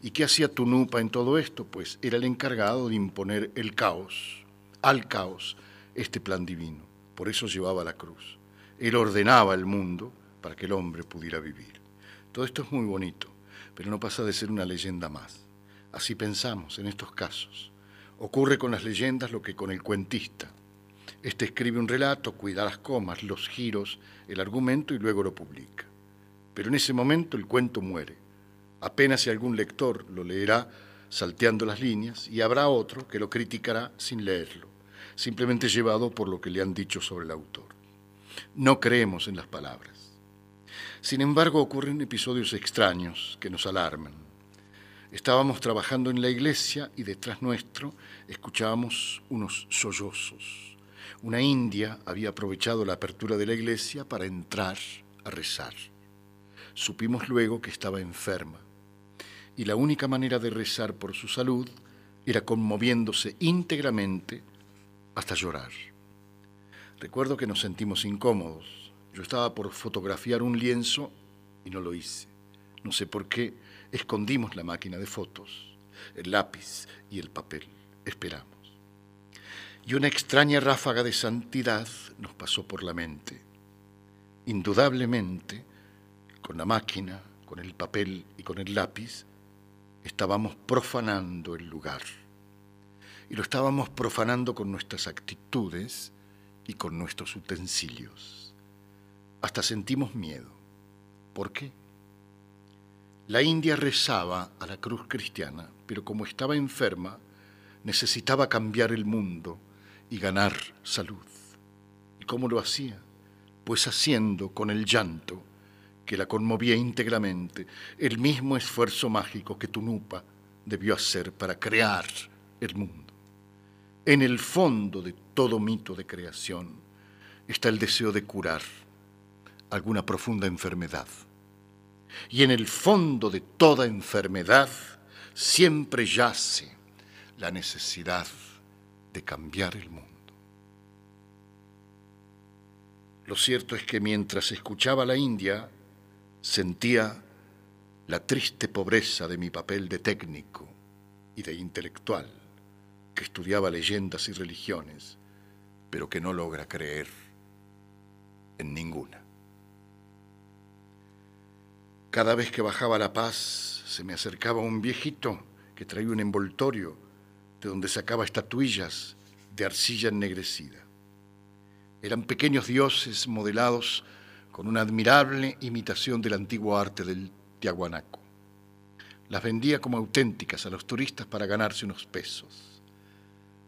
¿Y qué hacía Tunupa en todo esto? Pues era el encargado de imponer el caos, al caos, este plan divino. Por eso llevaba la cruz. Él ordenaba el mundo para que el hombre pudiera vivir. Todo esto es muy bonito, pero no pasa de ser una leyenda más. Así pensamos en estos casos. Ocurre con las leyendas lo que con el cuentista. Este escribe un relato, cuida las comas, los giros, el argumento y luego lo publica. Pero en ese momento el cuento muere Apenas si algún lector lo leerá salteando las líneas y habrá otro que lo criticará sin leerlo, simplemente llevado por lo que le han dicho sobre el autor. No creemos en las palabras. Sin embargo, ocurren episodios extraños que nos alarman. Estábamos trabajando en la iglesia y detrás nuestro escuchábamos unos sollozos. Una india había aprovechado la apertura de la iglesia para entrar a rezar. Supimos luego que estaba enferma y la única manera de rezar por su salud era conmoviéndose íntegramente hasta llorar. Recuerdo que nos sentimos incómodos. Yo estaba por fotografiar un lienzo y no lo hice. No sé por qué escondimos la máquina de fotos, el lápiz y el papel. Esperamos. Y una extraña ráfaga de santidad nos pasó por la mente. Indudablemente, con la máquina, con el papel y con el lápiz, estábamos profanando el lugar. Y lo estábamos profanando con nuestras actitudes y con nuestros utensilios. Hasta sentimos miedo. ¿Por qué? La India rezaba a la cruz cristiana, pero como estaba enferma, necesitaba cambiar el mundo y ganar salud. ¿Y cómo lo hacía? Pues haciendo con el llanto que la conmovía íntegramente, el mismo esfuerzo mágico que Tunupa debió hacer para crear el mundo. En el fondo de todo mito de creación está el deseo de curar alguna profunda enfermedad. Y en el fondo de toda enfermedad siempre yace la necesidad de cambiar el mundo. Lo cierto es que mientras escuchaba la India, Sentía la triste pobreza de mi papel de técnico y de intelectual que estudiaba leyendas y religiones, pero que no logra creer en ninguna. Cada vez que bajaba La Paz se me acercaba un viejito que traía un envoltorio de donde sacaba estatuillas de arcilla ennegrecida. Eran pequeños dioses modelados con una admirable imitación del antiguo arte del tiahuanaco. Las vendía como auténticas a los turistas para ganarse unos pesos.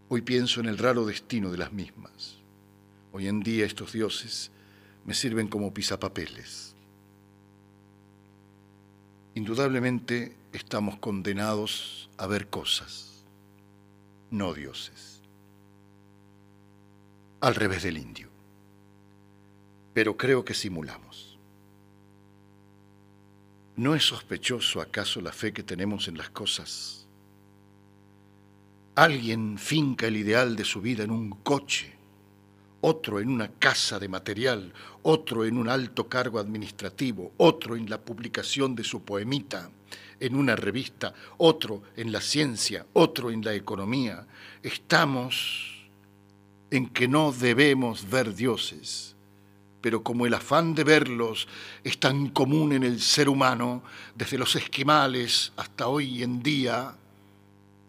Hoy pienso en el raro destino de las mismas. Hoy en día estos dioses me sirven como pisapapeles. Indudablemente estamos condenados a ver cosas, no dioses. Al revés del indio. Pero creo que simulamos. ¿No es sospechoso acaso la fe que tenemos en las cosas? Alguien finca el ideal de su vida en un coche, otro en una casa de material, otro en un alto cargo administrativo, otro en la publicación de su poemita en una revista, otro en la ciencia, otro en la economía. Estamos en que no debemos ver dioses, pero como el afán de verlos es tan común en el ser humano, desde los esquimales hasta hoy en día,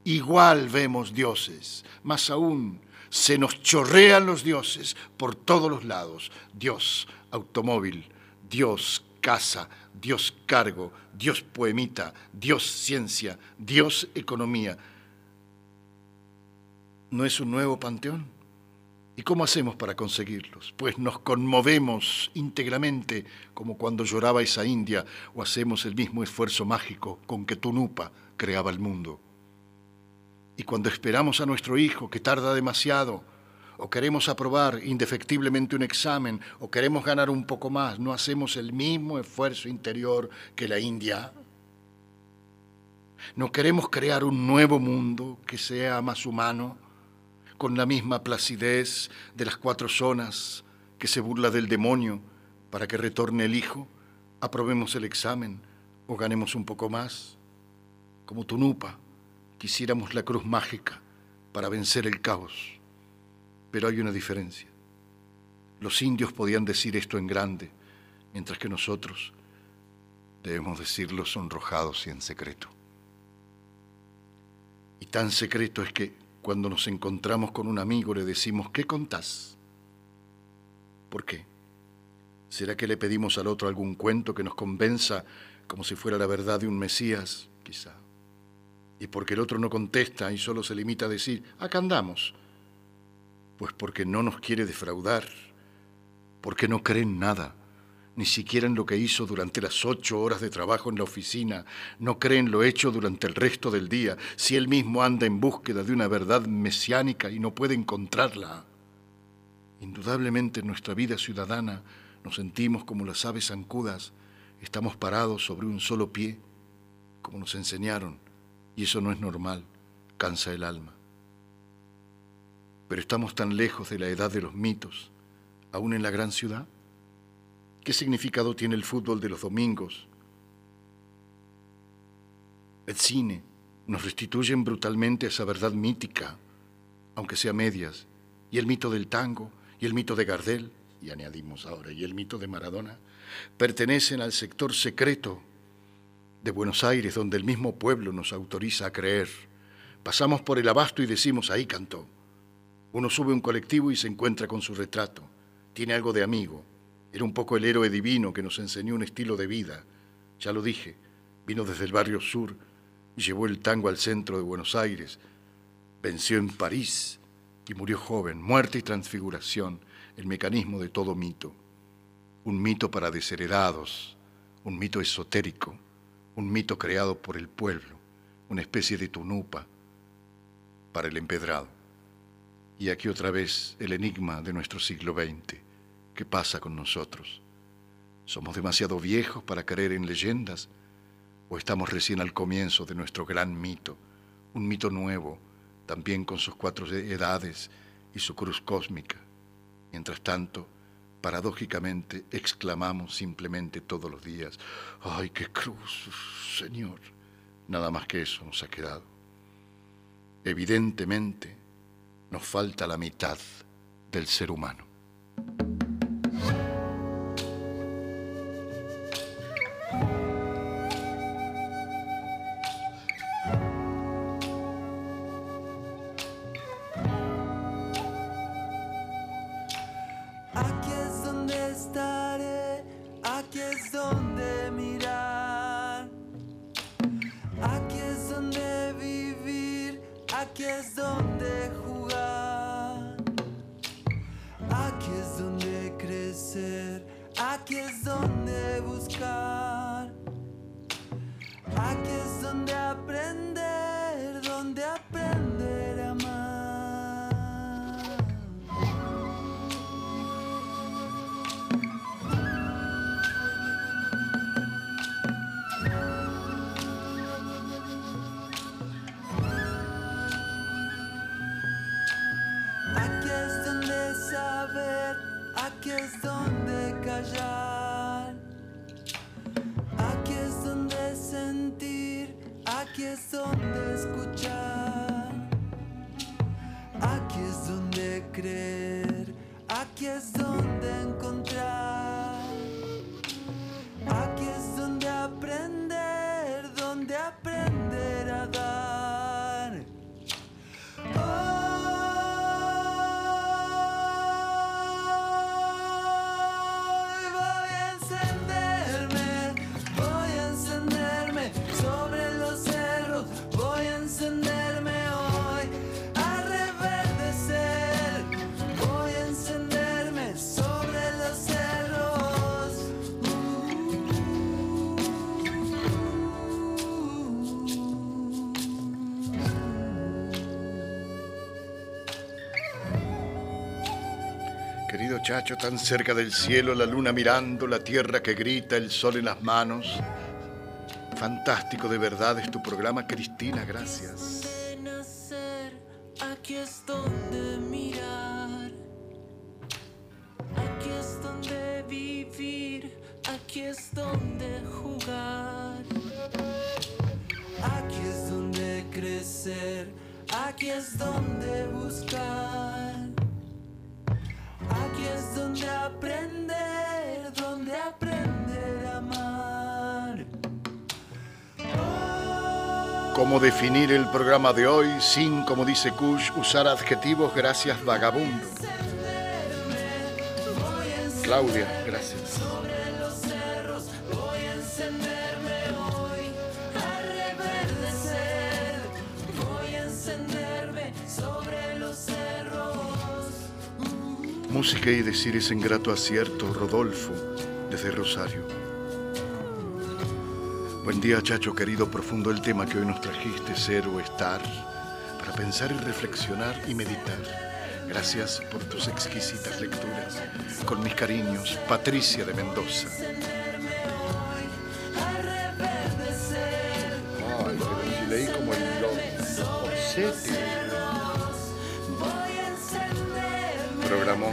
igual vemos dioses, más aún se nos chorrean los dioses por todos los lados. Dios automóvil, Dios casa, Dios cargo, Dios poemita, Dios ciencia, Dios economía. ¿No es un nuevo panteón? ¿Y cómo hacemos para conseguirlos? Pues nos conmovemos íntegramente como cuando lloraba esa india o hacemos el mismo esfuerzo mágico con que Tunupa creaba el mundo. Y cuando esperamos a nuestro hijo, que tarda demasiado, o queremos aprobar indefectiblemente un examen, o queremos ganar un poco más, no hacemos el mismo esfuerzo interior que la India. No queremos crear un nuevo mundo que sea más humano, con la misma placidez de las cuatro zonas que se burla del demonio para que retorne el hijo, aprobemos el examen o ganemos un poco más, como Tunupa quisiéramos la cruz mágica para vencer el caos. Pero hay una diferencia. Los indios podían decir esto en grande, mientras que nosotros debemos decirlo sonrojados y en secreto. Y tan secreto es que cuando nos encontramos con un amigo le decimos, ¿qué contás? ¿Por qué? ¿Será que le pedimos al otro algún cuento que nos convenza como si fuera la verdad de un Mesías? Quizá y porque el otro no contesta y solo se limita a decir, acá andamos, pues porque no nos quiere defraudar, porque no cree en nada, ni siquiera en lo que hizo durante las ocho horas de trabajo en la oficina, no cree en lo hecho durante el resto del día, si él mismo anda en búsqueda de una verdad mesiánica y no puede encontrarla. Indudablemente en nuestra vida ciudadana nos sentimos como las aves zancudas, estamos parados sobre un solo pie, como nos enseñaron, y eso no es normal, cansa el alma. Pero estamos tan lejos de la edad de los mitos, aún en la gran ciudad. ¿Qué significado tiene el fútbol de los domingos? El cine nos restituyen brutalmente esa verdad mítica, aunque sea medias, y el mito del tango, y el mito de Gardel, y añadimos ahora, y el mito de Maradona, pertenecen al sector secreto de Buenos Aires, donde el mismo pueblo nos autoriza a creer. Pasamos por el abasto y decimos, ahí cantó. Uno sube un colectivo y se encuentra con su retrato. Tiene algo de amigo. Era un poco el héroe divino que nos enseñó un estilo de vida. Ya lo dije, vino desde el barrio sur llevó el tango al centro de Buenos Aires. Venció en París y murió joven. Muerte y transfiguración, el mecanismo de todo mito. Un mito para desheredados, un mito esotérico un mito creado por el pueblo, una especie de tunupa para el empedrado. Y aquí otra vez el enigma de nuestro siglo XX. ¿Qué pasa con nosotros? ¿Somos demasiado viejos para creer en leyendas? ¿O estamos recién al comienzo de nuestro gran mito? Un mito nuevo, también con sus cuatro edades y su cruz cósmica. Mientras tanto, paradójicamente exclamamos simplemente todos los días, ¡ay, qué cruz, Señor! Nada más que eso nos ha quedado. Evidentemente, nos falta la mitad del ser humano. Querido Chacho, tan cerca del cielo, la luna mirando, la tierra que grita, el sol en las manos. Fantástico de verdad es tu programa, Cristina, gracias. aquí es donde mirar, aquí es donde vivir, aquí es donde jugar, aquí es donde crecer, aquí es donde buscar, donde aprender, donde aprender a amar. ¿Cómo definir el programa de hoy sin, como dice Kush, usar adjetivos? Gracias, vagabundo. Claudia, gracias. Música y decir es en grato acierto, Rodolfo, desde Rosario. Buen día, Chacho querido, profundo el tema que hoy nos trajiste, ser o estar, para pensar y reflexionar y meditar. Gracias por tus exquisitas lecturas. Con mis cariños, Patricia de Mendoza.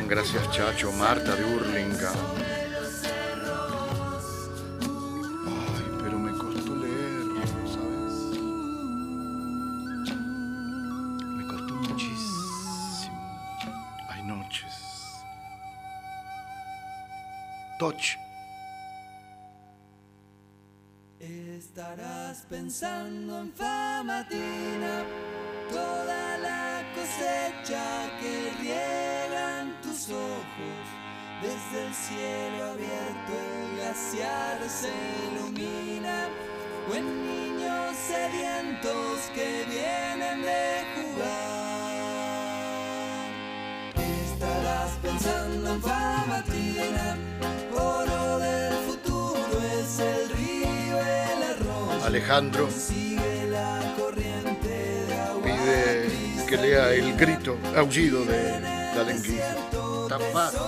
Gracias Chacho, Marta de Hurlingham. Ay, pero me costó leerlo, ¿sabes? Me costó muchísimo. Hay noches. Touch. Estarás pensando en famatina, toda la cosecha que riegan tus ojos. Desde el cielo abierto el glaciar se ilumina, o en niños sedientos que vienen de jugar. Estarás pensando en famatina, oro del futuro es el río, el arroyo. Alejandro Sigue la corriente de agua. pide que lea el grito, aullido de la lenguilla. Tan fácil.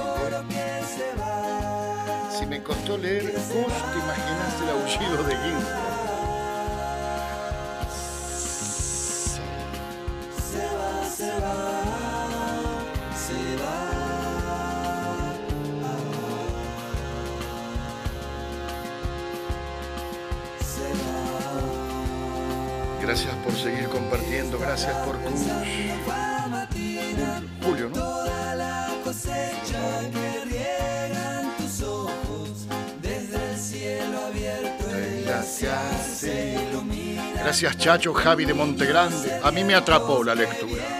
Si me costó leer, vos te imaginas el aullido de Ginsberg. Gracias por seguir compartiendo, gracias por. Gracias Chacho, Javi de Montegrande. A mí me atrapó la lectura.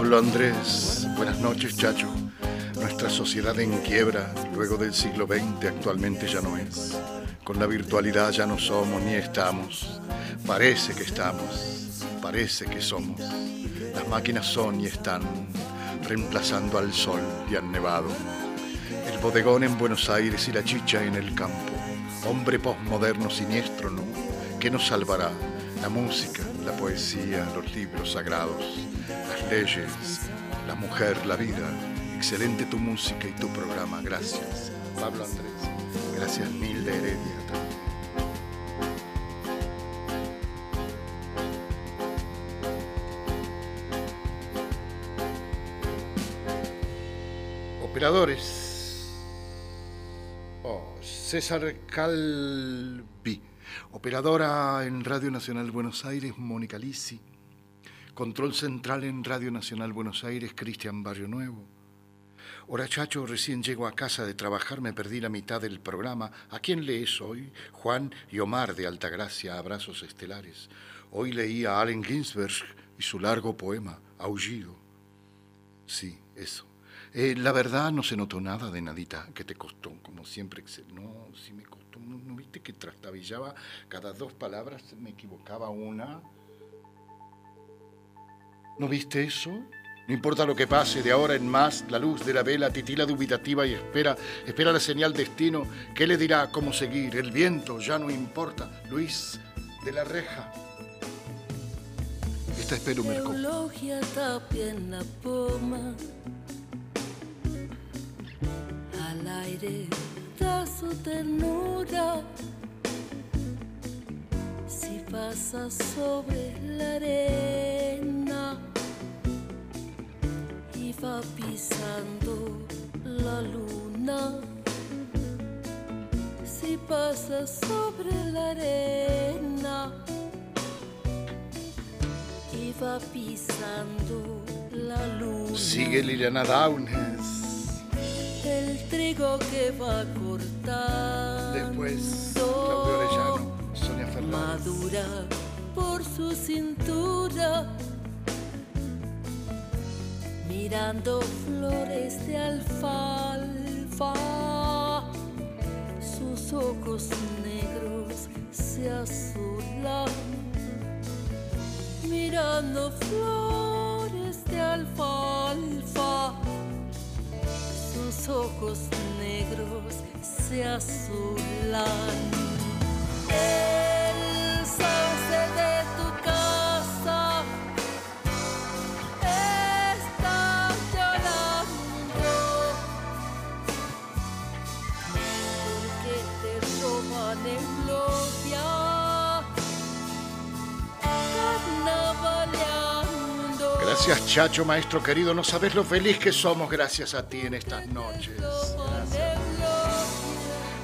Pablo Andrés, buenas noches, Chacho. Nuestra sociedad en quiebra, luego del siglo XX, actualmente ya no es. Con la virtualidad ya no somos ni estamos. Parece que estamos, parece que somos. Las máquinas son y están reemplazando al sol y al nevado. El bodegón en Buenos Aires y la chicha en el campo. Hombre postmoderno siniestro, ¿no? ¿Qué nos salvará? La música, la poesía, los libros sagrados, leyes, la mujer, la vida. Excelente tu música y tu programa. Gracias. Pablo Andrés. Gracias mil de Heredia. Operadores. Oh, César Calvi. Operadora en Radio Nacional Buenos Aires, Mónica Lisi. Control central en Radio Nacional Buenos Aires, Cristian Barrio Nuevo. Hora chacho, recién llego a casa de trabajar, me perdí la mitad del programa. ¿A quién lees hoy? Juan y Omar de Altagracia, Abrazos Estelares. Hoy leí a Allen Ginsberg y su largo poema, Aullido. Sí, eso. Eh, la verdad no se notó nada de nadita que te costó, como siempre. No, sí me costó. ¿No, no viste que trastabillaba cada dos palabras? Me equivocaba una. ¿No viste eso? No importa lo que pase, de ahora en más, la luz de la vela titila dubitativa y espera, espera la señal destino. ¿Qué le dirá cómo seguir? El viento ya no importa. Luis de la Reja. Esta es tapia en. Al aire da su ternura. Si pasa sobre la arena va pisando la luna. Si pasa sobre la arena y va pisando la luna. Sigue Liliana Downes. El trigo que va cortando. Después Claudio Orellano, Sonia Fernández. Madura por su cintura. Mirando flores de alfalfa. Sus ojos negros se azulan. Mirando flores de alfalfa sus ojos negros se azulan. Chacho, maestro querido. No sabes lo feliz que somos gracias a ti en estas noches.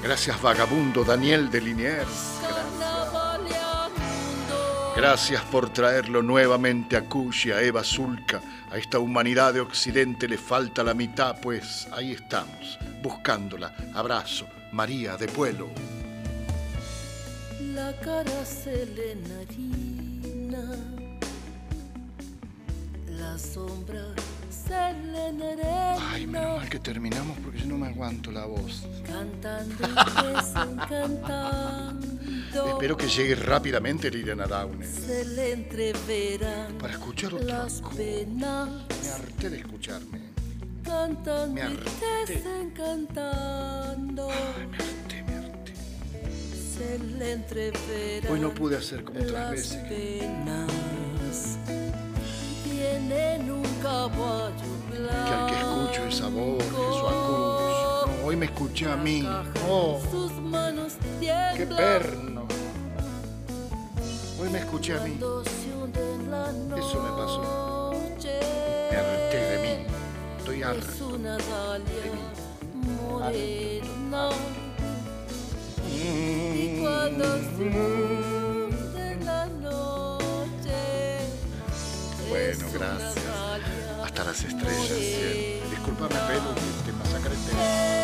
Gracias, vagabundo Daniel de Liniers. Gracias. por traerlo nuevamente a Cushi, a Eva Zulca. A esta humanidad de Occidente le falta la mitad, pues ahí estamos, buscándola. Abrazo, María de Pueblo. La cara se le enharina, la sombra se le enarena. Ay, menos mal que terminamos porque yo no me aguanto la voz. Cantando y desencantando. Espero que llegue rápidamente Liliana Downes. Se le entreverán Para escuchar otra las cosa. penas. Me harté de escucharme. Cantando Me y harté. desencantando. Ay, me harté, me harté. Se le entreverán Hoy no pude hacer como otras veces. penas. Hoy me escuché a mí. Oh, qué perno. Hoy me escuché a mí. Eso me pasó. Me harté de mí. Estoy Es harto. dalia morena. Mm. Y cuando se hunde la noche, es Bueno, gracias. Hasta las estrellas. cielo. Disculpame, pelo, que te masacré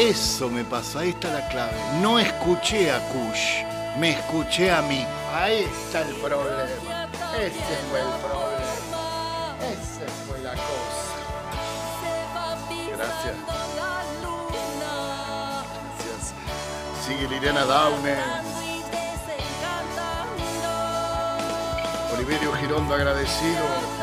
Eso me pasó, ahí está la clave. No escuché a Kush, me escuché a mí. Ahí está el problema. Ese fue el problema. Esa fue la cosa. Gracias. Gracias. Sigue Liliana Downes. Oliverio Girondo agradecido.